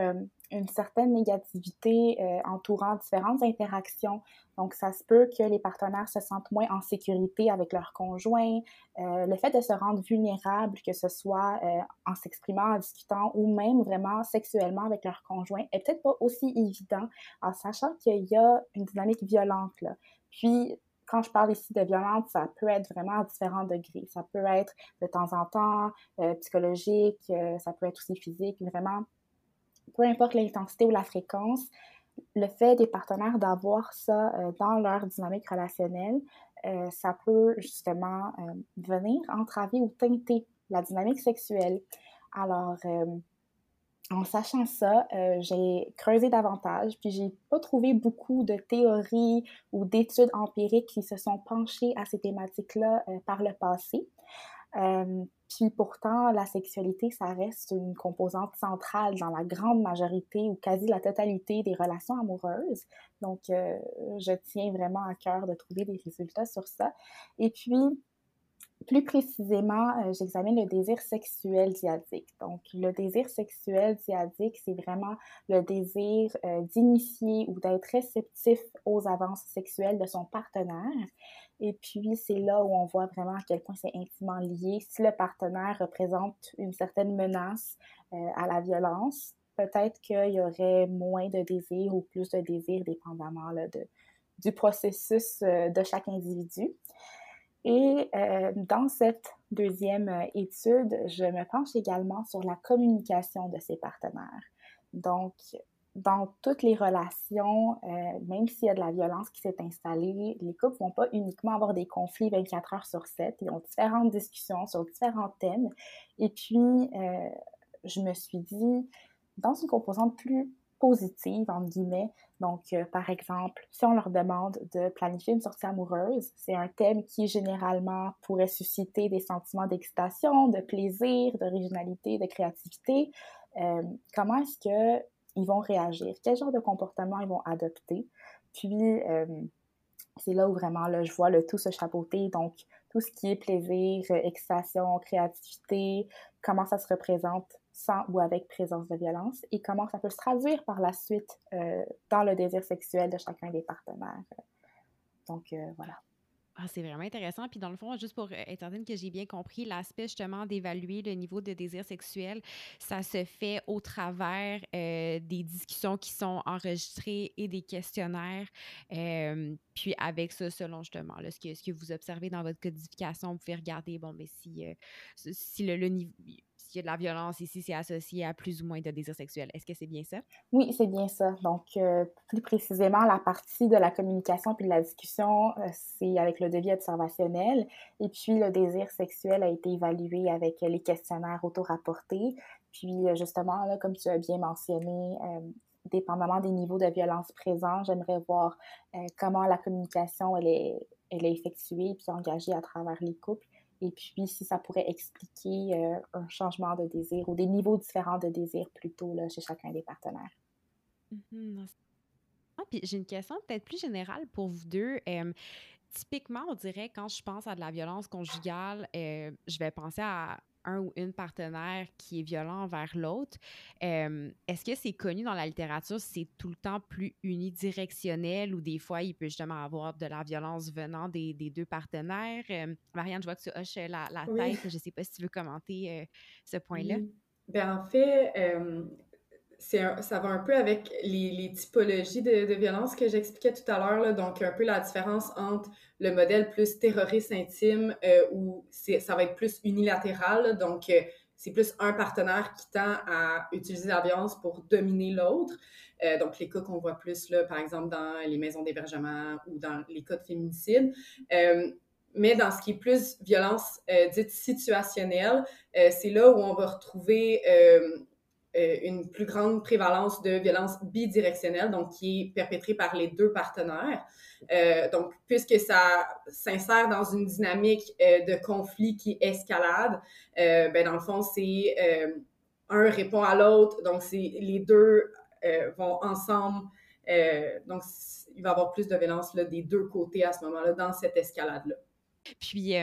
B: une certaine négativité entourant différentes interactions donc, ça se peut que les partenaires se sentent moins en sécurité avec leur conjoint. Euh, le fait de se rendre vulnérable, que ce soit euh, en s'exprimant, en discutant ou même vraiment sexuellement avec leur conjoint, est peut-être pas aussi évident en sachant qu'il y a une dynamique violente. Là. Puis, quand je parle ici de violence, ça peut être vraiment à différents degrés. Ça peut être de temps en temps euh, psychologique, ça peut être aussi physique, vraiment, peu importe l'intensité ou la fréquence, le fait des partenaires d'avoir ça dans leur dynamique relationnelle, ça peut justement venir entraver ou teinter la dynamique sexuelle. Alors, en sachant ça, euh, j'ai creusé davantage, puis j'ai pas trouvé beaucoup de théories ou d'études empiriques qui se sont penchées à ces thématiques-là euh, par le passé. Euh, puis pourtant, la sexualité, ça reste une composante centrale dans la grande majorité ou quasi la totalité des relations amoureuses. Donc, je tiens vraiment à cœur de trouver des résultats sur ça. Et puis, plus précisément, euh, j'examine le désir sexuel diadique. Donc, le désir sexuel diadique, c'est vraiment le désir euh, d'initier ou d'être réceptif aux avances sexuelles de son partenaire. Et puis, c'est là où on voit vraiment à quel point c'est intimement lié. Si le partenaire représente une certaine menace euh, à la violence, peut-être qu'il y aurait moins de désir ou plus de désir, dépendamment du processus de chaque individu. Et euh, dans cette deuxième euh, étude, je me penche également sur la communication de ces partenaires. Donc, dans toutes les relations, euh, même s'il y a de la violence qui s'est installée, les couples vont pas uniquement avoir des conflits 24 heures sur 7. Ils ont différentes discussions sur différents thèmes. Et puis, je me suis dit, dans une composante plus positive, entre guillemets. Donc, euh, par exemple, si on leur demande de planifier une sortie amoureuse, c'est un thème qui généralement pourrait susciter des sentiments d'excitation, de plaisir, d'originalité, de créativité. Euh, comment est-ce qu'ils vont réagir? Quel genre de comportement ils vont adopter? Puis, euh, c'est là où vraiment là, je vois le tout se chapeauter. Donc, tout ce qui est plaisir, excitation, créativité, comment ça se représente sans ou avec présence de violence et comment ça peut se traduire par la suite euh, dans le désir sexuel de chacun des partenaires. Donc, euh, voilà.
A: Ah, c'est vraiment intéressant. Puis dans le fond, juste pour euh, être certaine que j'ai bien compris, l'aspect justement d'évaluer le niveau de désir sexuel, ça se fait au travers des discussions qui sont enregistrées et des questionnaires. puis avec ça, selon justement ce, que, ce que vous observez dans votre codification, vous pouvez regarder, bon, mais si, si le, le niveau de la violence ici, c'est associé à plus ou moins de désir sexuel. Est-ce que c'est bien ça?
B: Oui, c'est bien ça. Donc, euh, plus précisément, la partie de la communication puis de la discussion, euh, c'est avec le devis observationnel. Et puis, le désir sexuel a été évalué avec les questionnaires auto-rapportés. Puis, euh, justement, comme tu as bien mentionné, dépendamment des niveaux de violence présents, j'aimerais voir comment la communication elle est, elle est effectuée puis engagée à travers les couples et puis si ça pourrait expliquer euh, un changement de désir ou des niveaux différents de désir plutôt là, chez chacun des partenaires.
A: Mm-hmm. Ah, j'ai une question peut-être plus générale pour vous deux. typiquement, on dirait quand je pense à de la violence conjugale, euh, je vais penser à un ou une partenaire qui est violent envers l'autre. Euh, est-ce que c'est connu dans la littérature, c'est tout le temps plus unidirectionnel ou des fois il peut justement avoir de la violence venant des, deux partenaires? Euh, Marianne, je vois que tu hoches la, tête. Je ne sais pas si tu veux commenter euh, ce point-là.
C: Ben, en fait, ça va un peu avec les, typologies de, de, violence que j'expliquais tout à l'heure. Donc, un peu la différence entre le modèle plus terroriste intime euh, où ça va être plus unilatéral. donc, euh, c'est plus un partenaire qui tend à utiliser la violence pour dominer l'autre. Euh, donc, les cas qu'on voit plus, là, par exemple, dans les maisons d'hébergement ou dans les cas de féminicide. mais dans ce qui est plus violence dite situationnelle, c'est là où on va retrouver euh, une plus grande prévalence de violence bidirectionnelle, donc qui est perpétrée par les deux partenaires. Euh, donc, puisque ça s'insère dans une dynamique euh, de conflit qui escalade, ben dans le fond, c'est un répond à l'autre, donc c'est les deux vont ensemble. donc, il va y avoir plus de violence des deux côtés à ce moment-là dans cette escalade-là.
A: Puis,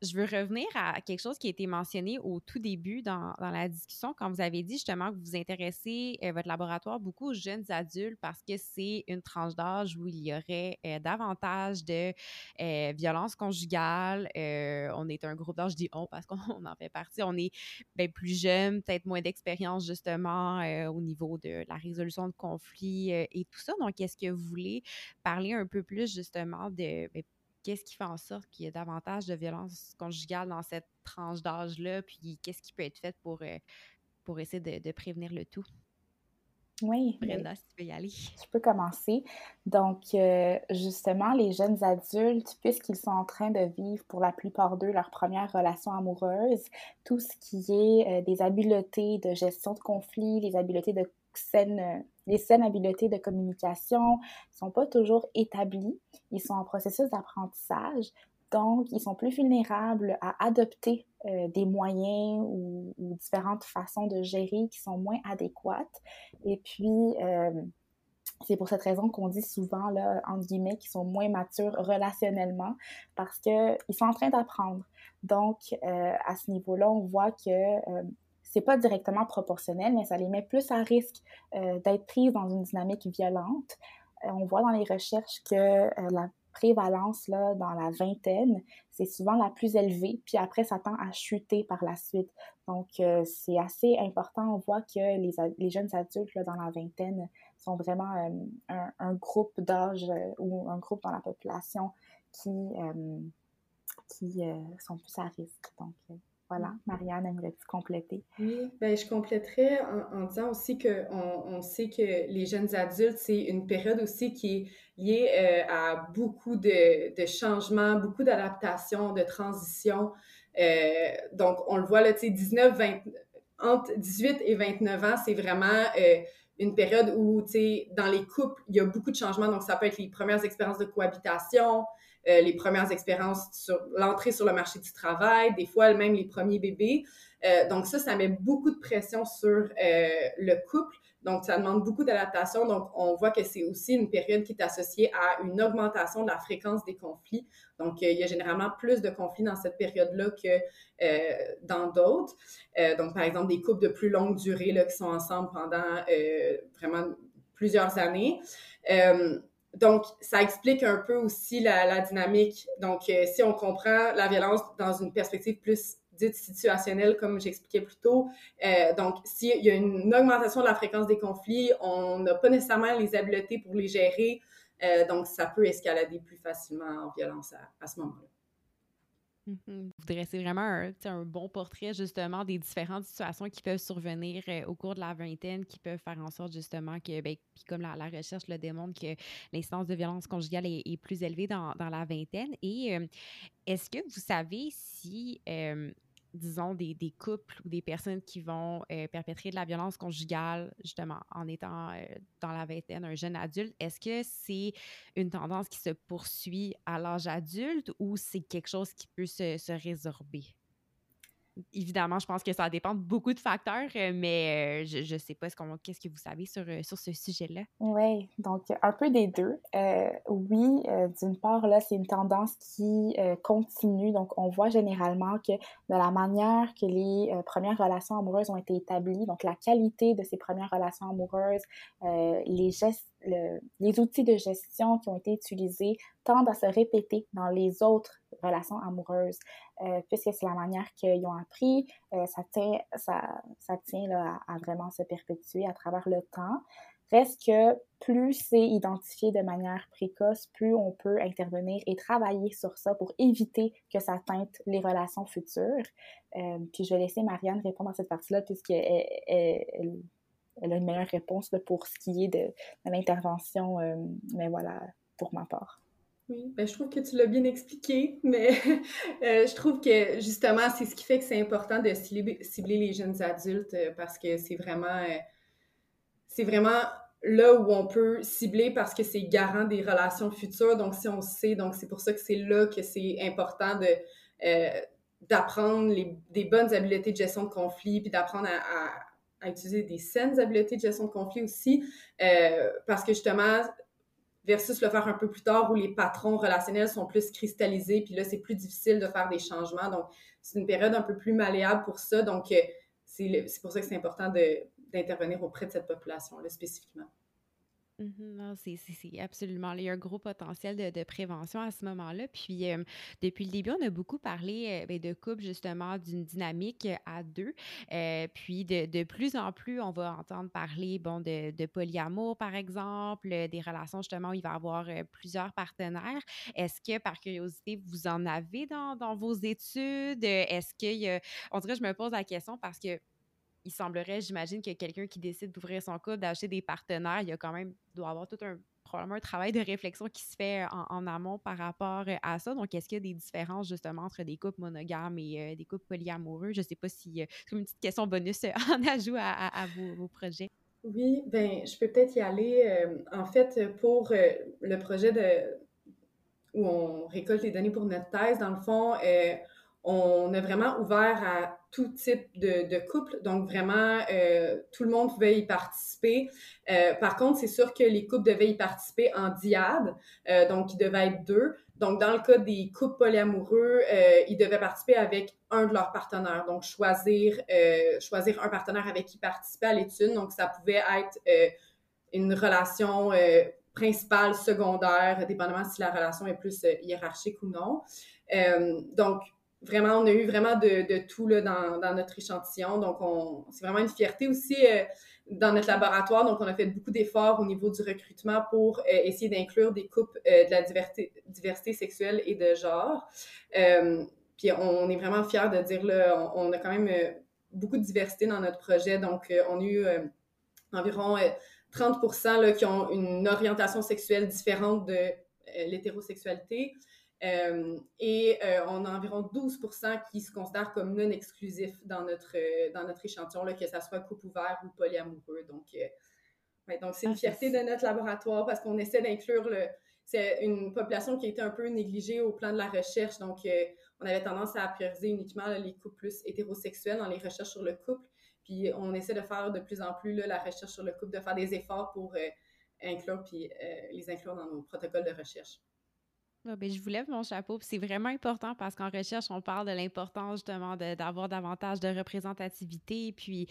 A: je veux revenir à quelque chose qui a été mentionné au tout début dans, la discussion, quand vous avez dit justement que vous intéressez, euh, votre laboratoire, beaucoup aux jeunes adultes parce que c'est une tranche d'âge où il y aurait euh, davantage de euh, violence conjugale. on est un groupe d'âge, je dis on parce qu'on en fait partie. On est ben, plus jeune, peut-être moins d'expérience justement au niveau de la résolution de conflits et tout ça. Donc, est-ce que vous voulez parler un peu plus justement de... Ben, qu'est-ce qui fait en sorte qu'il y ait davantage de violence conjugale dans cette tranche d'âge-là, puis qu'est-ce qui peut être fait pour, euh, pour essayer de, prévenir le tout?
B: Oui.
A: Brenda, si tu peux y aller.
B: Je peux commencer. Donc, euh, justement, les jeunes adultes, puisqu'ils sont en train de vivre pour la plupart d'eux leur première relation amoureuse, tout ce qui est euh, des habiletés de gestion de conflits, les habiletés de saine, les saines habiletés de communication sont pas toujours établies. Ils sont en processus d'apprentissage. Donc, ils sont plus vulnérables à adopter euh, des moyens ou, différentes façons de gérer qui sont moins adéquates. Et puis, euh, c'est pour cette raison qu'on dit souvent, là, entre guillemets, qu'ils sont moins matures relationnellement parce qu'ils sont en train d'apprendre. Donc, euh, à ce niveau-là, on voit que c'est pas directement proportionnel, mais ça les met plus à risque d'être prises dans une dynamique violente. on voit dans les recherches que la prévalence là, dans la vingtaine, c'est souvent la plus élevée, puis après, ça tend à chuter par la suite. Donc, euh, c'est assez important. On voit que les, jeunes adultes là, dans la vingtaine sont vraiment euh, un, groupe d'âge euh, ou un groupe dans la population qui, qui sont plus à risque. Voilà, Marianne aimerait-tu compléter?
C: Oui, ben, je compléterais en, disant aussi qu'on on sait que les jeunes adultes, c'est une période aussi qui est liée euh, à beaucoup de, de changements, beaucoup d'adaptations, de transitions. Euh, donc, on le voit là, tu sais, 19, 20, entre 18 et 29 ans, c'est vraiment euh, une période où, tu sais, dans les couples, il y a beaucoup de changements. Donc, ça peut être les premières expériences de cohabitation, euh, les premières expériences sur l'entrée sur le marché du travail, des fois même les premiers bébés. Euh, donc ça, ça met beaucoup de pression sur euh, le couple. Donc, ça demande beaucoup d'adaptation. Donc, on voit que c'est aussi une période qui est associée à une augmentation de la fréquence des conflits. Donc, il y a généralement plus de conflits dans cette période-là que dans d'autres. donc, par exemple, des couples de plus longue durée là, qui sont ensemble pendant vraiment plusieurs années. Donc, ça explique un peu aussi la, dynamique. Donc, euh, si on comprend la violence dans une perspective plus dite situationnelle, comme j'expliquais plus tôt, euh, donc s'il y a une augmentation de la fréquence des conflits, on n'a pas nécessairement les habiletés pour les gérer, euh, donc ça peut escalader plus facilement en violence à ce moment-là.
A: Vous dressez vraiment un, un, bon portrait justement des différentes situations qui peuvent survenir euh, au cours de la vingtaine, qui peuvent faire en sorte justement que, ben, puis comme la, recherche le démontre, que l'instance de violence conjugale est, plus élevée dans, la vingtaine. Et euh, est-ce que vous savez si euh, disons, des, des, couples ou des personnes qui vont euh, perpétrer de la violence conjugale, justement, en étant euh, dans la vingtaine, un jeune adulte, est-ce que c'est une tendance qui se poursuit à l'âge adulte ou c'est quelque chose qui peut se, se résorber? Évidemment, je pense que ça dépend de beaucoup de facteurs, euh, mais euh, je ne sais pas qu'est-ce que vous savez sur, euh, sur ce sujet-là?
B: Oui, donc un peu des deux. oui, d'une part, là, c'est une tendance qui continue. Donc, on voit généralement que de la manière que les premières relations amoureuses ont été établies, donc la qualité de ces premières relations amoureuses, les gestes, les outils de gestion qui ont été utilisés tendent à se répéter dans les autres relations amoureuses, euh, puisque c'est la manière qu'ils ont appris, euh, ça tient, ça, ça tient là, à, vraiment se perpétuer à travers le temps. Reste que plus c'est identifié de manière précoce, plus on peut intervenir et travailler sur ça pour éviter que ça teinte les relations futures. Euh, puis je vais laisser Marianne répondre à cette partie-là puisqu'elle elle, elle, a une meilleure réponse pour ce qui est de, l'intervention, mais voilà, pour ma part.
C: Oui, ben, je trouve que tu l'as bien expliqué, mais euh, je trouve que justement, c'est ce qui fait que c'est important de cibler, les jeunes adultes euh, parce que c'est vraiment, euh, c'est vraiment là où on peut cibler parce que c'est garant des relations futures. Donc, si on sait, donc c'est pour ça que c'est là que c'est important de d'apprendre des bonnes habiletés de gestion de conflit, puis d'apprendre à, utiliser des saines habiletés de gestion de conflit aussi, parce que justement, versus le faire un peu plus tard où les patrons relationnels sont plus cristallisés, puis là, c'est plus difficile de faire des changements. Donc, c'est une période un peu plus malléable pour ça. Donc, euh, c'est pour ça que c'est important d'intervenir auprès de cette population-là spécifiquement.
A: Mhm, non, c'est absolument. Il y a un gros potentiel de, prévention à ce moment-là. Puis, euh, depuis le début, on a beaucoup parlé euh, ben, de couple, justement, d'une dynamique à deux. Euh, puis, de, plus en plus, on va entendre parler, bon, de, de, polyamour, par exemple, des relations, justement, où il va y avoir plusieurs partenaires. Est-ce que, par curiosité, vous en avez dans, dans vos études? Est-ce qu'il y a... On dirait, je me pose la question parce que il semblerait, j'imagine, que quelqu'un qui décide d'ouvrir son couple, d'acheter des partenaires, il y a quand même, doit avoir tout un probablement un travail de réflexion qui se fait en, amont par rapport à ça. Donc, est-ce qu'il y a des différences justement entre des couples monogames et des couples polyamoureux? Je ne sais pas si c'est une petite question bonus en ajout à, vos, projets.
C: Oui, ben je peux peut-être y aller. en fait, pour le projet de où on récolte les données pour notre thèse, dans le fond, on a vraiment ouvert à tout type de, couple, donc vraiment euh, tout le monde pouvait y participer. Euh, par contre, c'est sûr que les couples devaient y participer en diade, euh, donc ils devaient être deux. Donc dans le cas des couples polyamoureux, ils devaient participer avec un de leurs partenaires, donc choisir choisir un partenaire avec qui participer à l'étude. Donc ça pouvait être une relation principale, secondaire, dépendamment si la relation est plus hiérarchique ou non. donc vraiment, on a eu vraiment de, tout là, dans, dans, notre échantillon. Donc, c'est vraiment une fierté aussi euh, dans notre laboratoire. Donc, on a fait beaucoup d'efforts au niveau du recrutement pour euh, essayer d'inclure des couples euh, de la diversité, diversité, sexuelle et de genre. puis, on est vraiment fiers de dire, là, on, a quand même beaucoup de diversité dans notre projet. Donc, on a eu environ 30 là, qui ont une orientation sexuelle différente de l'hétérosexualité. Euh, et euh, on a environ 12% qui se considèrent comme non exclusifs dans notre, euh, dans notre échantillon, là, que ce soit couple ouvert ou polyamoureux. Donc, donc c'est une ah, fierté de notre laboratoire parce qu'on essaie d'inclure le. C'est une population qui a été un peu négligée au plan de la recherche. Donc, on avait tendance à prioriser uniquement les couples plus hétérosexuels dans les recherches sur le couple. Puis, on essaie de faire de plus en plus la recherche sur le couple, de faire des efforts pour inclure puis les inclure dans nos protocoles de recherche.
A: Ah, ben, je vous lève mon chapeau. C'est vraiment important parce qu'en recherche, on parle de l'importance justement d'avoir davantage de représentativité. Puis,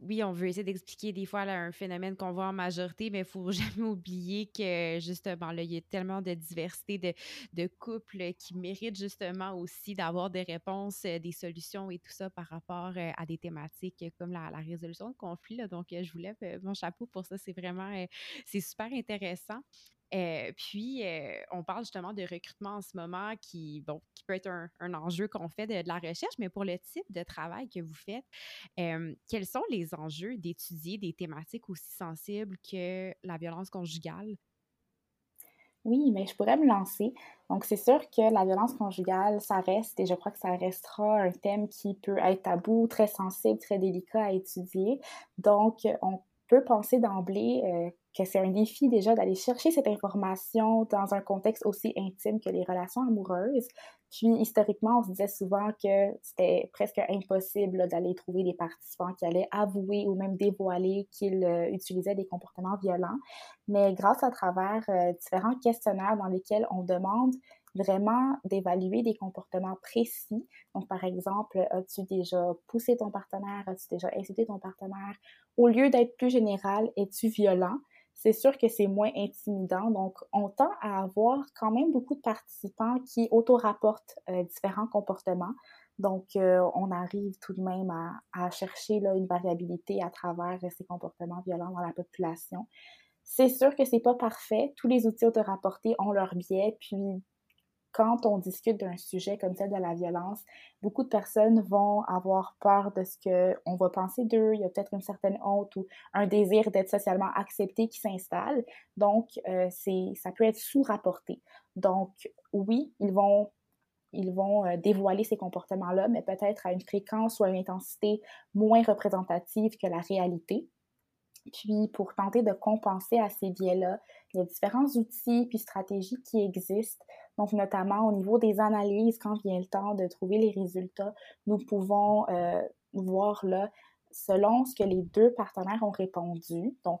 A: oui, on veut essayer d'expliquer des fois un phénomène qu'on voit en majorité, mais il ne faut jamais oublier que justement, là, il y a tellement de diversité de, de couples qui méritent justement aussi d'avoir des réponses, euh, des solutions et tout ça par rapport euh, à des thématiques comme la, résolution de conflits. Donc, je vous lève euh, mon chapeau pour ça. C'est vraiment, super intéressant. Euh, puis, on parle justement de recrutement en ce moment qui, bon, qui peut être un, enjeu qu'on fait de, la recherche, mais pour le type de travail que vous faites, quels sont les enjeux d'étudier des thématiques aussi sensibles que la violence conjugale?
B: Oui, mais je pourrais me lancer. Donc, c'est sûr que la violence conjugale, ça reste, et je crois que ça restera un thème qui peut être tabou, très sensible, très délicat à étudier. Donc, on peut penser d'emblée que c'est un défi déjà d'aller chercher cette information dans un contexte aussi intime que les relations amoureuses. Puis historiquement, on se disait souvent que c'était presque impossible d'aller trouver des participants qui allaient avouer ou même dévoiler qu'ils euh, utilisaient des comportements violents. Mais grâce à travers euh, différents questionnaires dans lesquels on demande vraiment d'évaluer des comportements précis. Donc, par exemple, as-tu déjà poussé ton partenaire? As-tu déjà insulté ton partenaire? Au lieu d'être plus général, es-tu violent? C'est sûr que c'est moins intimidant. Donc, on tend à avoir quand même beaucoup de participants qui auto-rapportent euh, différents comportements. Donc, euh, on arrive tout de même à, chercher là, une variabilité à travers ces comportements violents dans la population. C'est sûr que c'est pas parfait. Tous les outils auto-rapportés ont leur biais, puis quand on discute d'un sujet comme celle de la violence, beaucoup de personnes vont avoir peur de ce qu'on va penser d'eux. Il y a peut-être une certaine honte ou un désir d'être socialement accepté qui s'installe. Donc, euh, ça peut être sous-rapporté. Donc, oui, ils vont ils vont euh, dévoiler ces comportements-là, mais peut-être à une fréquence ou à une intensité moins représentative que la réalité. Puis, pour tenter de compenser à ces biais-là, il y a différents outils puis stratégies qui existent donc, notamment au niveau des analyses, quand vient le temps de trouver les résultats, nous pouvons euh, voir là, selon ce que les deux partenaires ont répondu, donc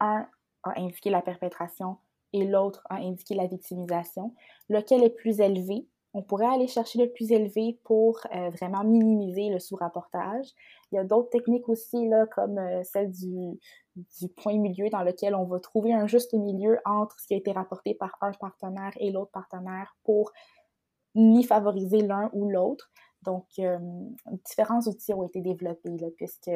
B: un a indiqué la perpétration et l'autre a indiqué la victimisation, lequel est plus élevé? On pourrait aller chercher le plus élevé pour euh, vraiment minimiser le sous-rapportage. Il y a d'autres techniques aussi, là, comme euh, celle du, du point milieu dans lequel on va trouver un juste milieu entre ce qui a été rapporté par un partenaire et l'autre partenaire pour ni favoriser l'un ou l'autre. Donc, euh, différents outils ont été développés, puisque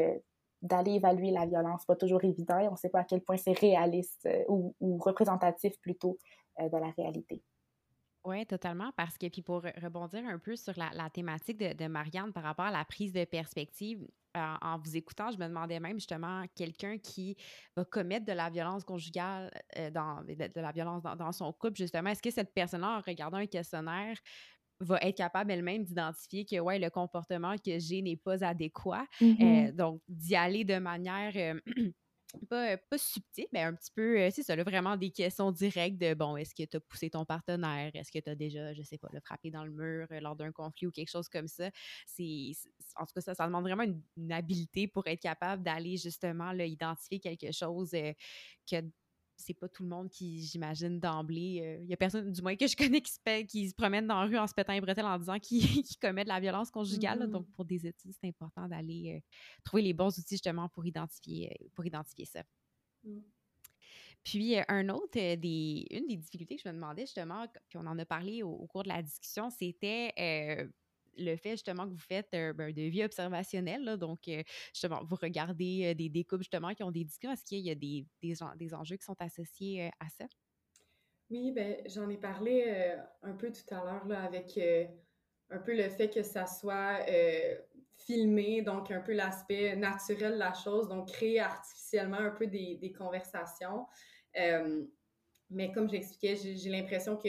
B: d'aller évaluer la violence, pas toujours évident et on ne sait pas à quel point c'est réaliste euh, ou, représentatif plutôt euh, de la réalité.
A: Oui, totalement, parce que, puis pour rebondir un peu sur la, thématique de, de, Marianne par rapport à la prise de perspective, en, vous écoutant, je me demandais même justement quelqu'un qui va commettre de la violence conjugale, euh, dans, de, la violence dans, son couple, justement, est-ce que cette personne-là, en regardant un questionnaire, va être capable elle-même d'identifier que ouais, le comportement que j'ai n'est pas adéquat? Mm-hmm. donc, d'y aller de manière pas, pas subtil, mais un petit peu, c'est ça, vraiment des questions directes de bon, est-ce que tu as poussé ton partenaire? Est-ce que tu as déjà, je sais pas, le frappé dans le mur lors d'un conflit ou quelque chose comme ça? C'est, en tout cas, ça, ça demande vraiment une, habileté pour être capable d'aller justement là, identifier quelque chose que c'est pas tout le monde qui, j'imagine, d'emblée. Il euh, y a personne, du moins que je connais, qui se, qui se promène dans la rue en se pétant les bretelles en disant qu'il commet de la violence conjugale. donc, mmh. pour des études, c'est important d'aller euh, trouver les bons outils justement pour identifier, euh, pour identifier ça. Mmh. Puis, un autre des, une des difficultés que je me demandais justement, puis on en a parlé au, cours de la discussion, c'était le fait justement que vous faites ben, de vie observationnelle, donc justement, vous regardez des, couples justement qui ont des discussions, est-ce qu'il y a des, des, enjeux qui sont associés à ça?
C: Oui, ben j'en ai parlé un peu tout à l'heure avec un peu le fait que ça soit filmé, donc un peu l'aspect naturel de la chose, donc créer artificiellement un peu des, conversations. mais comme j'expliquais, j'ai l'impression que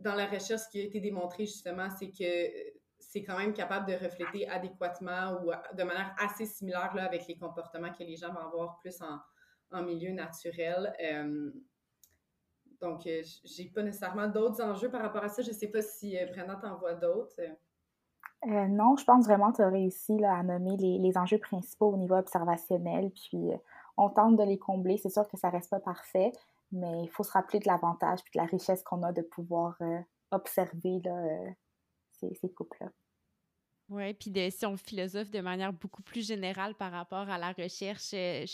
C: dans la recherche, ce qui a été démontré justement, c'est que c'est quand même capable de refléter adéquatement ou de manière assez similaire là, avec les comportements que les gens vont avoir plus en, milieu naturel. Euh, donc, euh, j'ai pas nécessairement d'autres enjeux par rapport à ça. Je sais pas si euh, Brenda t'en voit d'autres.
B: non, je pense vraiment que tu as réussi là, à nommer les, les, enjeux principaux au niveau observationnel, puis on tente de les combler. C'est sûr que ça reste pas parfait, mais il faut se rappeler de l'avantage et de la richesse qu'on a de pouvoir euh, observer là, euh, ces, ces couples-là.
A: Oui, puis si on philosophe de manière beaucoup plus générale par rapport à la recherche, euh,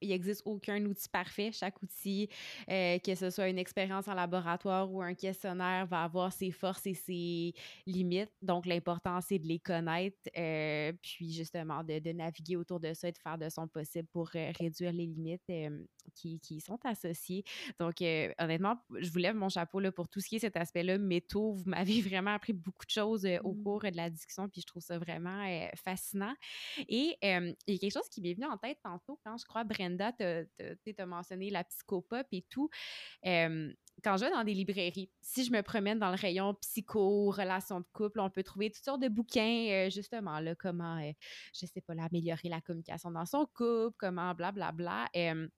A: il n'existe aucun outil parfait. Chaque outil, euh, que ce soit une expérience en laboratoire ou un questionnaire, va avoir ses forces et ses limites. Donc, l'important, c'est de les connaître, euh, puis justement de, de, naviguer autour de ça et de faire de son possible pour réduire les limites qui, qui, sont associées. Donc, honnêtement, je vous lève mon chapeau là, pour tout ce qui est cet aspect-là. Métaux, vous m'avez vraiment appris beaucoup de choses au mmh. cours de la discussion, puis je trouve ça vraiment fascinant. Et il y a quelque chose qui m'est venu en tête tantôt quand je crois Brenda t'a mentionné la psychopop et tout. quand je vais dans des librairies, si je me promène dans le rayon psycho, relations de couple, on peut trouver toutes sortes de bouquins, justement, là, comment, je sais pas, améliorer la communication dans son couple, comment, blablabla. Bla, bla.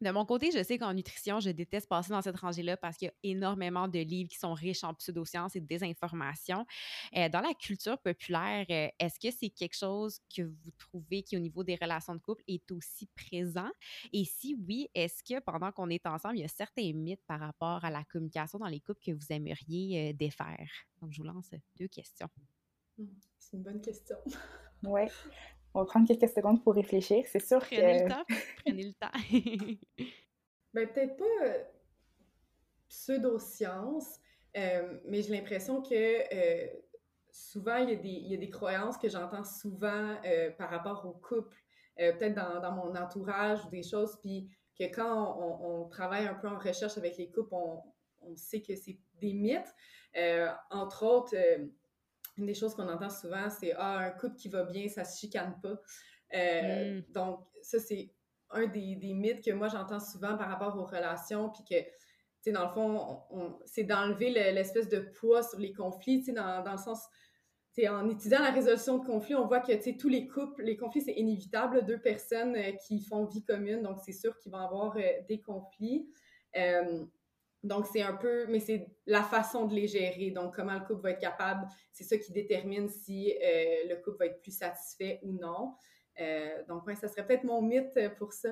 A: De mon côté, je sais qu'en nutrition, je déteste passer dans cette rangée-là parce qu'il y a énormément de livres qui sont riches en pseudosciences et de désinformation. Euh, dans la culture populaire, euh, est-ce que c'est quelque chose que vous trouvez qui, au niveau des relations de couple, est aussi présent? Et si oui, est-ce que pendant qu'on est ensemble, il y a certains mythes par rapport à la communication dans les couples que vous aimeriez euh, défaire? Donc, je vous lance deux questions.
C: Mmh, c'est une bonne question.
B: Oui. On va prendre quelques secondes pour réfléchir. C'est sûr
A: Prenez le temps. Prenez le temps.
C: ben, peut-être pas euh, pseudo-science, euh, mais j'ai l'impression que euh, souvent, il y, a des, il y, a des, croyances que j'entends souvent par rapport au couple, peut-être dans, dans, mon entourage ou des choses, puis que quand on, on, travaille un peu en recherche avec les couples, on, on sait que c'est des mythes. entre autres, une des choses qu'on entend souvent, c'est Ah, un couple qui va bien, ça se chicane pas. Euh, mm. Donc, ça, c'est un des, des, mythes que moi j'entends souvent par rapport aux relations, puis que, tu sais, dans le fond, c'est d'enlever l'espèce de poids sur les conflits, tu sais, dans, dans, le sens, tu sais, en étudiant la résolution de conflits, on voit que, tu sais, tous les couples, les conflits, c'est inévitable, deux personnes euh, qui font vie commune, donc c'est sûr qu'ils vont avoir euh, des conflits. Donc, c'est un peu, mais c'est la façon de les gérer. Donc, comment le couple va être capable, c'est ça qui détermine si euh, le couple va être plus satisfait ou non. Euh, donc, ouais, ça serait peut-être mon mythe pour ça.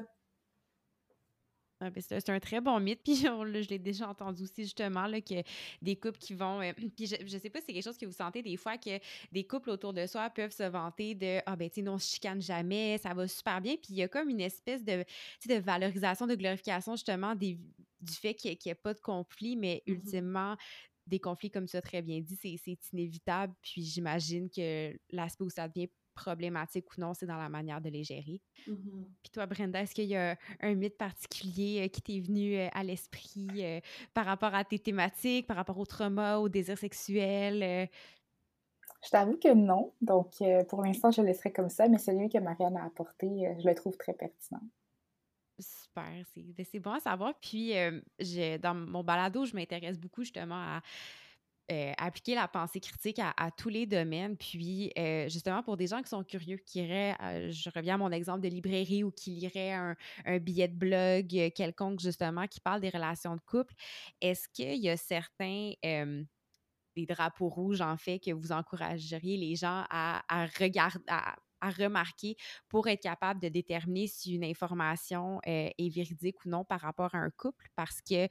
A: Ben, c'est un très bon mythe. Puis je l'ai déjà entendu aussi, justement, là, que des couples qui vont. Euh, puis je, je sais pas si c'est quelque chose que vous sentez des fois, que des couples autour de soi peuvent se vanter de Ah, ben, tu sais, on se chicane jamais, ça va super bien. Puis il y a comme une espèce de, de valorisation, de glorification, justement, des, du fait qu'il n'y ait pas de conflit, mais mmh ultimement, des conflits, comme tu as très bien dit, c'est inévitable. Puis j'imagine que l'aspect où ça devient problématique ou non, c'est dans la manière de les gérer. Mmh Puis toi, Brenda, est-ce qu'il y a un mythe particulier euh, qui t'est venu euh, à l'esprit euh, par rapport à tes thématiques, par rapport au trauma, au désir sexuel?
B: Je t'avoue que non. Donc, pour l'instant, je le laisserai comme ça, mais celui que Marianne a apporté, je le trouve très pertinent.
A: Super, ben, c'est bon à savoir. Puis, dans mon balado, je m'intéresse beaucoup justement à euh, appliquer la pensée critique à, tous les domaines. Puis, euh, justement, pour des gens qui sont curieux, qui iraient, euh, je reviens à mon exemple de librairie ou qui liraient un, billet de blog quelconque, justement, qui parle des relations de couple, est-ce qu'il y a certains des drapeaux rouges, en fait, que vous encourageriez les gens à, à regarder, à remarquer pour être capable de déterminer si une information euh, est véridique ou non par rapport à un couple. Parce que,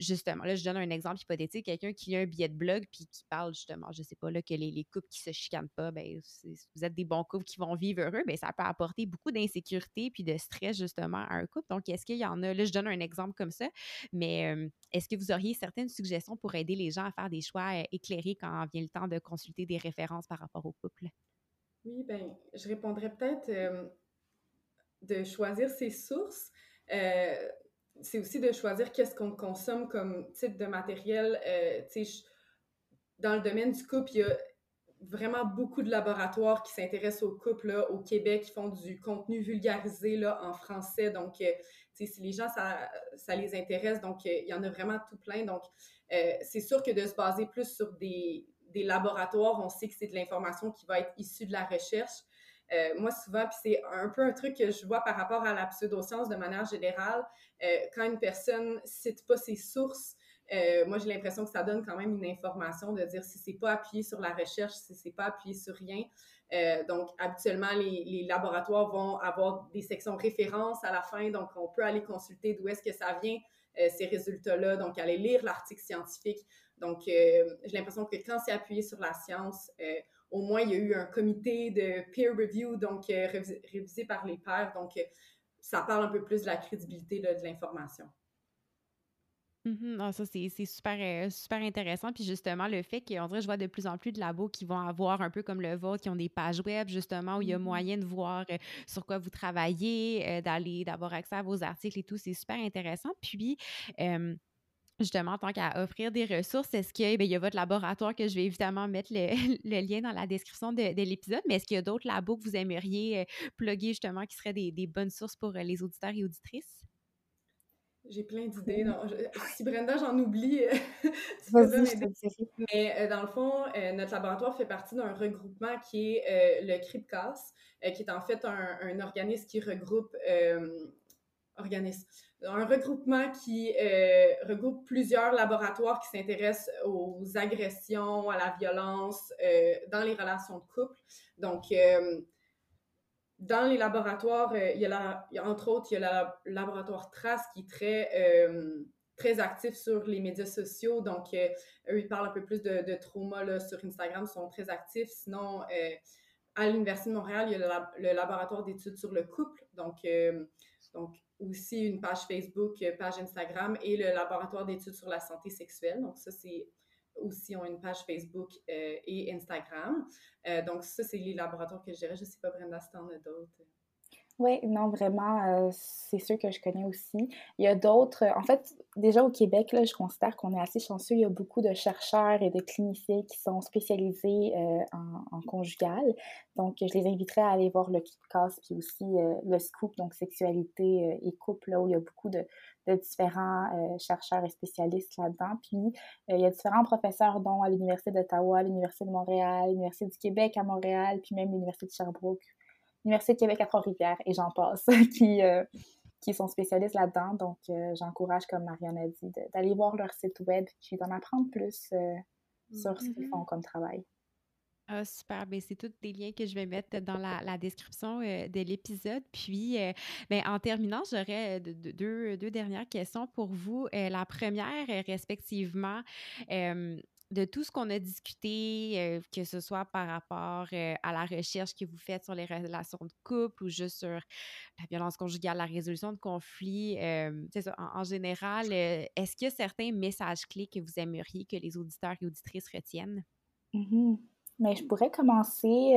A: justement, là, je donne un exemple hypothétique, quelqu'un qui a un billet de blog puis qui parle justement, je sais pas, là, que les, les couples qui se chicanent pas, ben, vous êtes des bons couples qui vont vivre heureux, ben, ça peut apporter beaucoup d'insécurité puis de stress, justement, à un couple. Donc, est-ce qu'il y en a, là, je donne un exemple comme ça, mais est-ce que vous auriez certaines suggestions pour aider les gens à faire des choix euh, éclairés quand vient le temps de consulter des références par rapport au couple?
C: Oui, ben, je répondrais peut-être euh, de choisir ses sources. Euh, c'est aussi de choisir qu'est-ce qu'on consomme comme type de matériel. Euh, dans le domaine du couple, il y a vraiment beaucoup de laboratoires qui s'intéressent au couple là, au Québec, qui font du contenu vulgarisé en français. Donc, si les gens, ça, ça les intéresse, donc il y en a vraiment tout plein. Donc, c'est sûr que de se baser plus sur des, des laboratoires, on sait que c'est de l'information qui va être issue de la recherche. Euh, moi, souvent, puis c'est un peu un truc que je vois par rapport à la pseudoscience de manière générale, euh, quand une personne cite pas ses sources, euh, moi, j'ai l'impression que ça donne quand même une information de dire si c'est pas appuyé sur la recherche, si c'est pas appuyé sur rien. donc, habituellement, les, les, laboratoires vont avoir des sections références à la fin, donc on peut aller consulter d'où est-ce que ça vient, ces résultats-là, donc aller lire l'article scientifique. Donc, euh, j'ai l'impression que quand c'est appuyé sur la science, euh, au moins il y a eu un comité de peer review, donc euh, révisé, par les pairs. Donc, ça parle un peu plus de la crédibilité de l'information.
A: Mm-hmm. Ah, ça, c'est super, super intéressant. Puis justement, le fait qu'on dirait, je vois de plus en plus de labos qui vont avoir un peu comme le vôtre, qui ont des pages web, justement, où il y a mm-hmm. moyen de voir sur quoi vous travaillez, d'aller, d'avoir accès à vos articles et tout. C'est super intéressant. Puis, justement, en tant qu'à offrir des ressources, est-ce qu'il y a votre laboratoire que je vais évidemment mettre le, lien dans la description de, l'épisode, mais est-ce qu'il y a d'autres labos que vous aimeriez euh, plugger justement qui seraient des, bonnes sources pour euh, les auditeurs et auditrices?
C: J'ai plein d'idées. Si Brenda, j'en oublie, Mais dans le fond, euh, notre laboratoire fait partie d'un regroupement qui est le CRIPCAS, qui est en fait un, un organisme qui regroupe organisme un regroupement qui euh, regroupe plusieurs laboratoires qui s'intéressent aux agressions, à la violence euh, dans les relations de couple. Donc, euh, dans les laboratoires, il y, a entre autres, il y a le laboratoire Trace qui est très, très actif sur les médias sociaux. Donc, eux, ils parlent un peu plus de, trauma là, sur Instagram, sont très actifs. Sinon, à l'Université de Montréal, il y a le, le laboratoire d'études sur le couple. Donc, donc, aussi une page Facebook, euh, page Instagram et le laboratoire d'études sur la santé sexuelle. Donc, ça, c'est aussi ont une page Facebook euh, et Instagram. Euh, donc, ça, c'est les laboratoires que je dirais. Je ne sais pas, Brenda, si tu en as d'autres.
B: Oui, non, vraiment, euh, c'est sûr que je connais aussi. Il y a d'autres, en fait, déjà au Québec, là, je considère qu'on est assez chanceux. Il y a beaucoup de chercheurs et de cliniciens qui sont spécialisés euh, en, conjugal. Donc, je les inviterais à aller voir le KIPCAS, puis aussi euh, le SCOOP, donc sexualité et couple, là où il y a beaucoup de, de différents chercheurs et spécialistes là-dedans. Puis, il y a différents professeurs, dont à l'Université d'Ottawa, l'Université de Montréal, l'Université du Québec à Montréal, puis même l'Université de Sherbrooke Université de Québec à Trois-Rivières et j'en passe, qui, euh, qui sont spécialistes là-dedans. Donc, euh, j'encourage, comme Marianne a dit, d'aller voir leur site web puis d'en apprendre plus euh, sur ce qu'ils mm-hmm. font comme travail.
A: Ah, super. Ben, c'est tous des liens que je vais mettre dans la, description de l'épisode. Puis, ben, en terminant, j'aurais deux, deux, dernières questions pour vous. la première, respectivement, de tout ce qu'on a discuté, euh, que ce soit par rapport euh, à la recherche que vous faites sur les relations de couple ou juste sur la violence conjugale, la résolution de conflits, euh, ça, en, général, est-ce qu'il y a certains messages clés que vous aimeriez que les auditeurs et auditrices retiennent?
B: Mmh Mais je pourrais commencer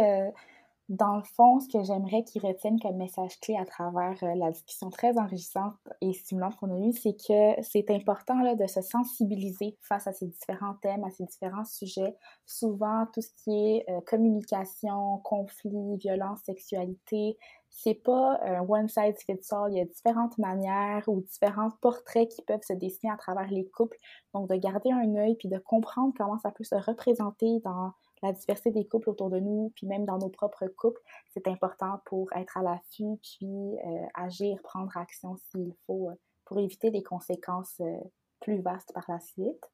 B: Dans le fond, ce que j'aimerais qu'ils retiennent comme message clé à travers euh, la discussion très enrichissante et stimulante qu'on a eue, c'est que c'est important là, de se sensibiliser face à ces différents thèmes, à ces différents sujets. Souvent, tout ce qui est euh, communication, conflit, violence, sexualité, c'est pas un one size fits all. Il y a différentes manières ou différents portraits qui peuvent se dessiner à travers les couples. Donc, de garder un œil puis de comprendre comment ça peut se représenter dans la diversité des couples autour de nous, puis même dans nos propres couples, c'est important pour être à l'affût, puis euh, agir, prendre action s'il faut, euh, pour éviter des conséquences euh, plus vastes par la suite.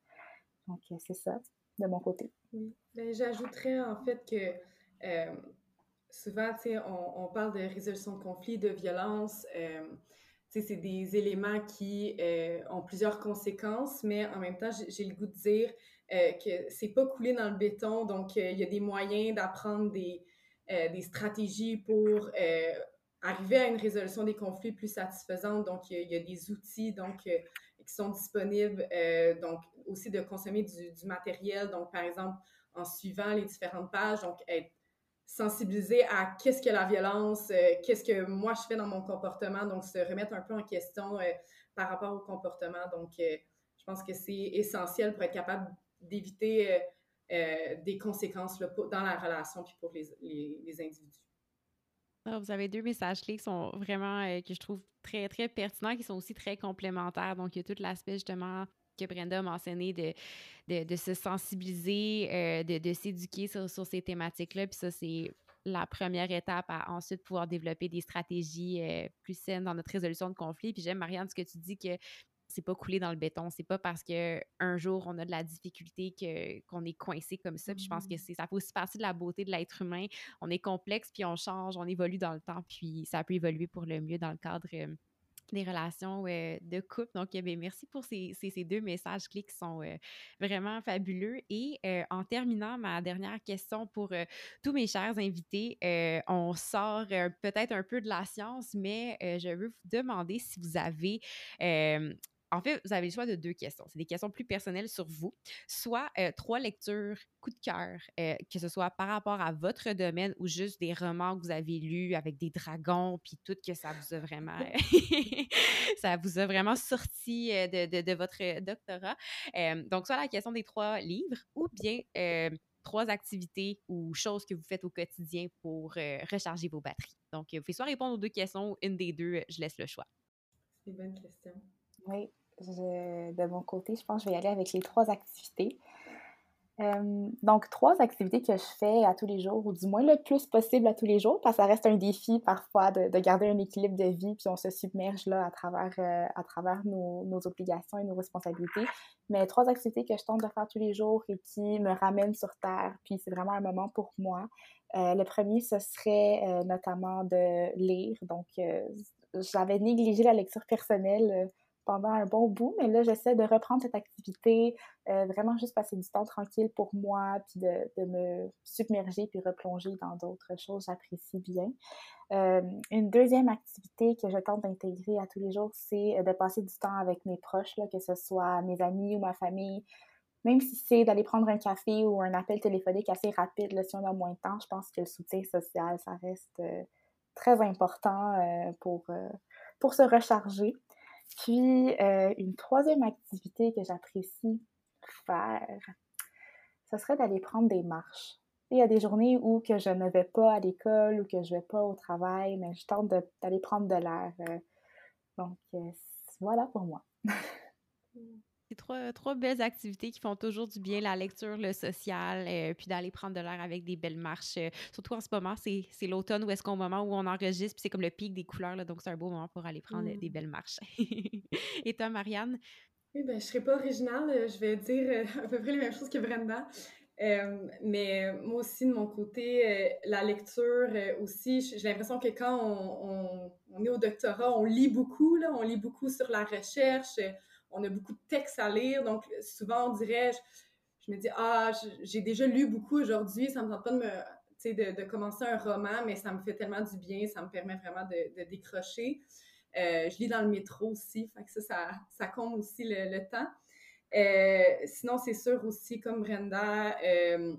B: Donc, c'est ça, de mon côté.
C: Oui. Ben, J'ajouterais en fait que souvent, on, on parle de résolution de conflits, de violence. c'est des éléments qui ont plusieurs conséquences, mais en même temps, j'ai le goût de dire euh, que c'est pas coulé dans le béton. Donc, euh, il y a des moyens d'apprendre des, euh, des, stratégies pour arriver à une résolution des conflits plus satisfaisante. Donc, il y, a, des outils donc, qui sont disponibles. donc, aussi de consommer du, du, matériel. Donc, par exemple, en suivant les différentes pages, donc être sensibilisé à qu'est-ce que la violence, qu'est-ce que moi je fais dans mon comportement, donc se remettre un peu en question par rapport au comportement. Donc, je pense que c'est essentiel pour être capable d'éviter euh, euh, des conséquences dans la relation puis pour les, les, individus.
A: Ah, vous avez deux messages clés qui sont vraiment, euh, que je trouve très, très pertinents, qui sont aussi très complémentaires. Donc, il y a tout l'aspect justement que Brenda a mentionné de, de, se sensibiliser, de, de s'éduquer sur, sur, ces thématiques-là. Puis ça, c'est la première étape à ensuite pouvoir développer des stratégies plus saines dans notre résolution de conflits. Puis j'aime, Marianne, ce que tu dis que c'est pas coulé dans le béton. C'est pas parce que un jour on a de la difficulté que qu'on est coincé comme ça. Puis je pense que mmh. c'est ça fait aussi partie de la beauté de l'être humain. On est complexe puis on change, on évolue dans le temps puis ça peut évoluer pour le mieux dans le cadre euh, des relations euh, de couple. Donc, eh merci pour ces, ces, deux messages clés qui sont euh, vraiment fabuleux. Et en terminant, ma dernière question pour tous mes chers invités, on sort peut-être un peu de la science, mais je veux vous demander si vous avez en fait, vous avez le choix de deux questions. C'est des questions plus personnelles sur vous, soit euh, trois lectures coup de cœur, euh, que ce soit par rapport à votre domaine ou juste des romans que vous avez lus avec des dragons, puis tout que ça vous a vraiment, ça vous a vraiment sorti euh, de, de, votre doctorat. donc, soit la question des trois livres ou bien trois activités ou choses que vous faites au quotidien pour recharger vos batteries. Donc, vous pouvez soit répondre aux deux questions ou une des deux, je laisse le choix.
C: C'est une bonne question.
B: Oui, de mon côté, je pense que je vais y aller avec les trois activités. Euh, donc, trois activités que je fais à tous les jours, ou du moins le plus possible à tous les jours, parce que ça reste un défi parfois de, garder un équilibre de vie, puis on se submerge là à travers, euh, à travers nos, obligations et nos responsabilités. Mais trois activités que je tente de faire tous les jours et qui me ramènent sur Terre, puis c'est vraiment un moment pour moi. Euh, le premier, ce serait notamment de lire. Donc, j'avais négligé la lecture personnelle pendant un bon bout, mais là, j'essaie de reprendre cette activité, euh, vraiment juste passer du temps tranquille pour moi, puis de, de me submerger, puis replonger dans d'autres choses, j'apprécie bien. Euh, une deuxième activité que je tente d'intégrer à tous les jours, c'est de passer du temps avec mes proches, là, que ce soit mes amis ou ma famille, même si c'est d'aller prendre un café ou un appel téléphonique assez rapide, là, si on a moins de temps, je pense que le soutien social, ça reste euh, très important pour, pour se recharger. Puis, euh, une troisième activité que j'apprécie faire, ce serait d'aller prendre des marches. Il y a des journées où que je ne vais pas à l'école ou que je ne vais pas au travail, mais je tente d'aller prendre de l'air. Euh. donc, euh, voilà pour moi.
A: Trois, trois, belles activités qui font toujours du bien, la lecture, le social, euh, puis d'aller prendre de l'air avec des belles marches. Euh, surtout en ce moment, c'est l'automne où est-ce qu'au moment où on enregistre, puis c'est comme le pic des couleurs, là, donc c'est un beau moment pour aller prendre des mmh. belles marches. Et toi, Marianne?
C: Oui, ben, je ne serai pas originale, euh, je vais dire à peu près les mêmes choses que Brenda. mais moi aussi, de mon côté, la lecture aussi, j'ai l'impression que quand on, on, on, est au doctorat, on lit beaucoup, là, on lit beaucoup sur la recherche, on a beaucoup de textes à lire, donc souvent on dirait, je, me dis, ah, j'ai déjà lu beaucoup aujourd'hui, ça me tente pas de me, de, commencer un roman, mais ça me fait tellement du bien, ça me permet vraiment de, décrocher. Euh, je lis dans le métro aussi, fait que ça, ça, compte aussi le, temps. Euh, sinon, c'est sûr aussi, comme Brenda, euh,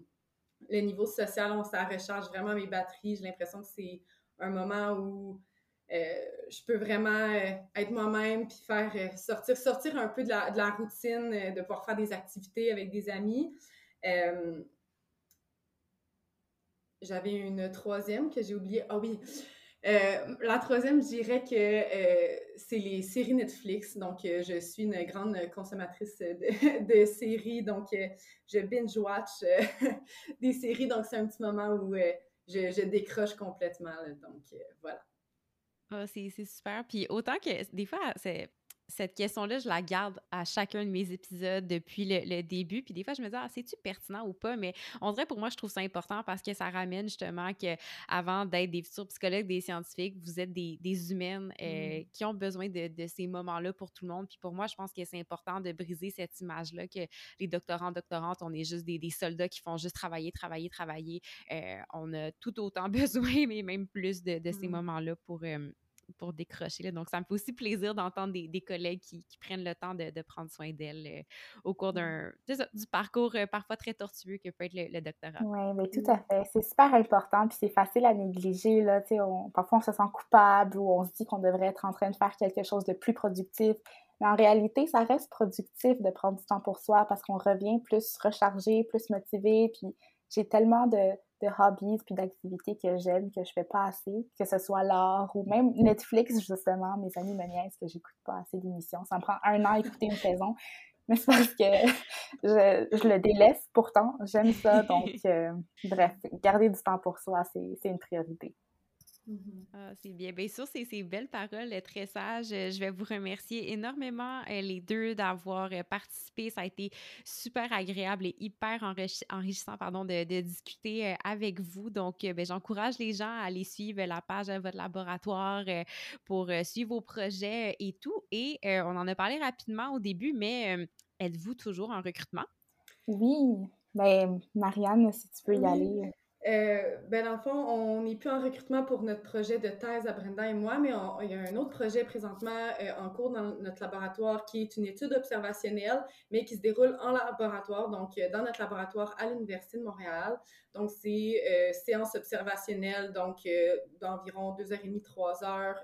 C: le niveau social, on, ça recharge vraiment mes batteries. J'ai l'impression que c'est un moment où je peux vraiment être moi-même puis faire sortir, sortir un peu de la, de la routine, de pouvoir faire des activités avec des amis. J'avais une troisième que j'ai oubliée. Ah oui, euh, la troisième, je dirais que euh, c'est les séries Netflix. Donc, euh, je suis une grande consommatrice de, séries. Donc, je binge-watch des séries. Donc, c'est un petit moment où je, décroche complètement. donc, voilà.
A: Ah, c'est super. Puis, autant que des fois, c'est cette question-là, je la garde à chacun de mes épisodes depuis le, début. Puis des fois, je me dis, ah, c'est-tu pertinent ou pas? Mais on dirait pour moi, je trouve ça important parce que ça ramène justement que avant d'être des futurs psychologues, des scientifiques, vous êtes des, des humaines euh, mmh. qui ont besoin de, ces moments-là pour tout le monde. Puis pour moi, je pense que c'est important de briser cette image-là que les doctorants, doctorantes, on est juste des, soldats qui font juste travailler, travailler, travailler. Euh, on a tout autant besoin, mais même plus de, ces mmh. moments-là pour. Euh, pour décrocher. Là. Donc, ça me fait aussi plaisir d'entendre des, des, collègues qui, qui, prennent le temps de, de prendre soin d'elles euh, au cours d'un du parcours euh, parfois très tortueux que peut être le, doctorat.
B: Oui, mais tout à fait. C'est super important, puis c'est facile à négliger. Là, on, parfois, on se sent coupable ou on se dit qu'on devrait être en train de faire quelque chose de plus productif. Mais en réalité, ça reste productif de prendre du temps pour soi parce qu'on revient plus rechargé, plus motivé, puis j'ai tellement de de hobbies puis d'activités que j'aime, que je fais pas assez, que ce soit l'art ou même Netflix, justement. Mes amis me niaisent que j'écoute pas assez d'émissions. Ça me prend un an à écouter une saison, mais c'est parce que je, je, le délaisse pourtant. J'aime ça. Donc, euh, bref, garder du temps pour soi, c'est une priorité.
A: Mmh ah, c'est bien. Bien sûr, c'est ces belles paroles euh, très sages. Euh, je vais vous remercier énormément euh, les deux d'avoir participé. Ça a été super agréable et hyper enrichissant pardon, de, discuter avec vous. Donc, ben, j'encourage les gens à aller suivre la page de votre laboratoire pour suivre vos projets et tout. Et on en a parlé rapidement au début, mais êtes-vous toujours en recrutement?
B: Oui. Ben, Marianne, si tu peux y aller.
C: Euh, ben dans le fond, on n'est plus en recrutement pour notre projet de thèse à Brenda et moi, mais il y a un autre projet présentement euh, en cours dans notre laboratoire qui est une étude observationnelle, mais qui se déroule en laboratoire, donc euh, dans notre laboratoire à l'Université de Montréal. Donc, c'est séance observationnelle, donc d'environ deux heures et demie, trois heures.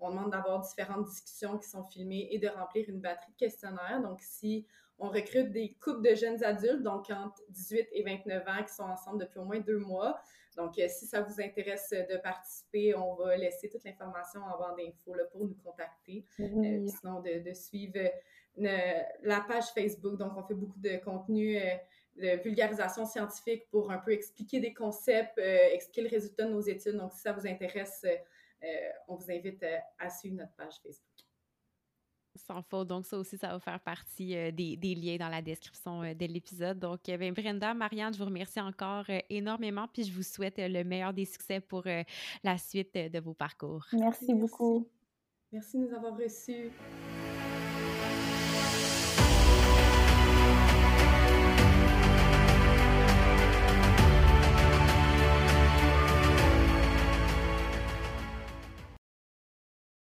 C: on demande d'avoir différentes discussions qui sont filmées et de remplir une batterie de questionnaires. Donc, si on recrute des couples de jeunes adultes, donc entre 18 et 29 ans, qui sont ensemble depuis au moins deux mois. Donc, euh, si ça vous intéresse de participer, on va laisser toute l'information en bande d'infos pour nous contacter. Euh, sinon, de, suivre euh, la page Facebook. Donc, on fait beaucoup de contenu de vulgarisation scientifique pour un peu expliquer des concepts, expliquer le résultat de nos études. Donc, si ça vous intéresse, on vous invite à suivre notre page Facebook.
A: Sans faute. Donc, ça aussi, ça va faire partie euh, des, liens dans la description euh, de l'épisode. Donc, euh, ben, Brenda, Marianne, je vous remercie encore énormément. Puis, je vous souhaite le meilleur des succès pour la suite de vos parcours.
B: Merci beaucoup.
C: Merci de nous avoir reçus.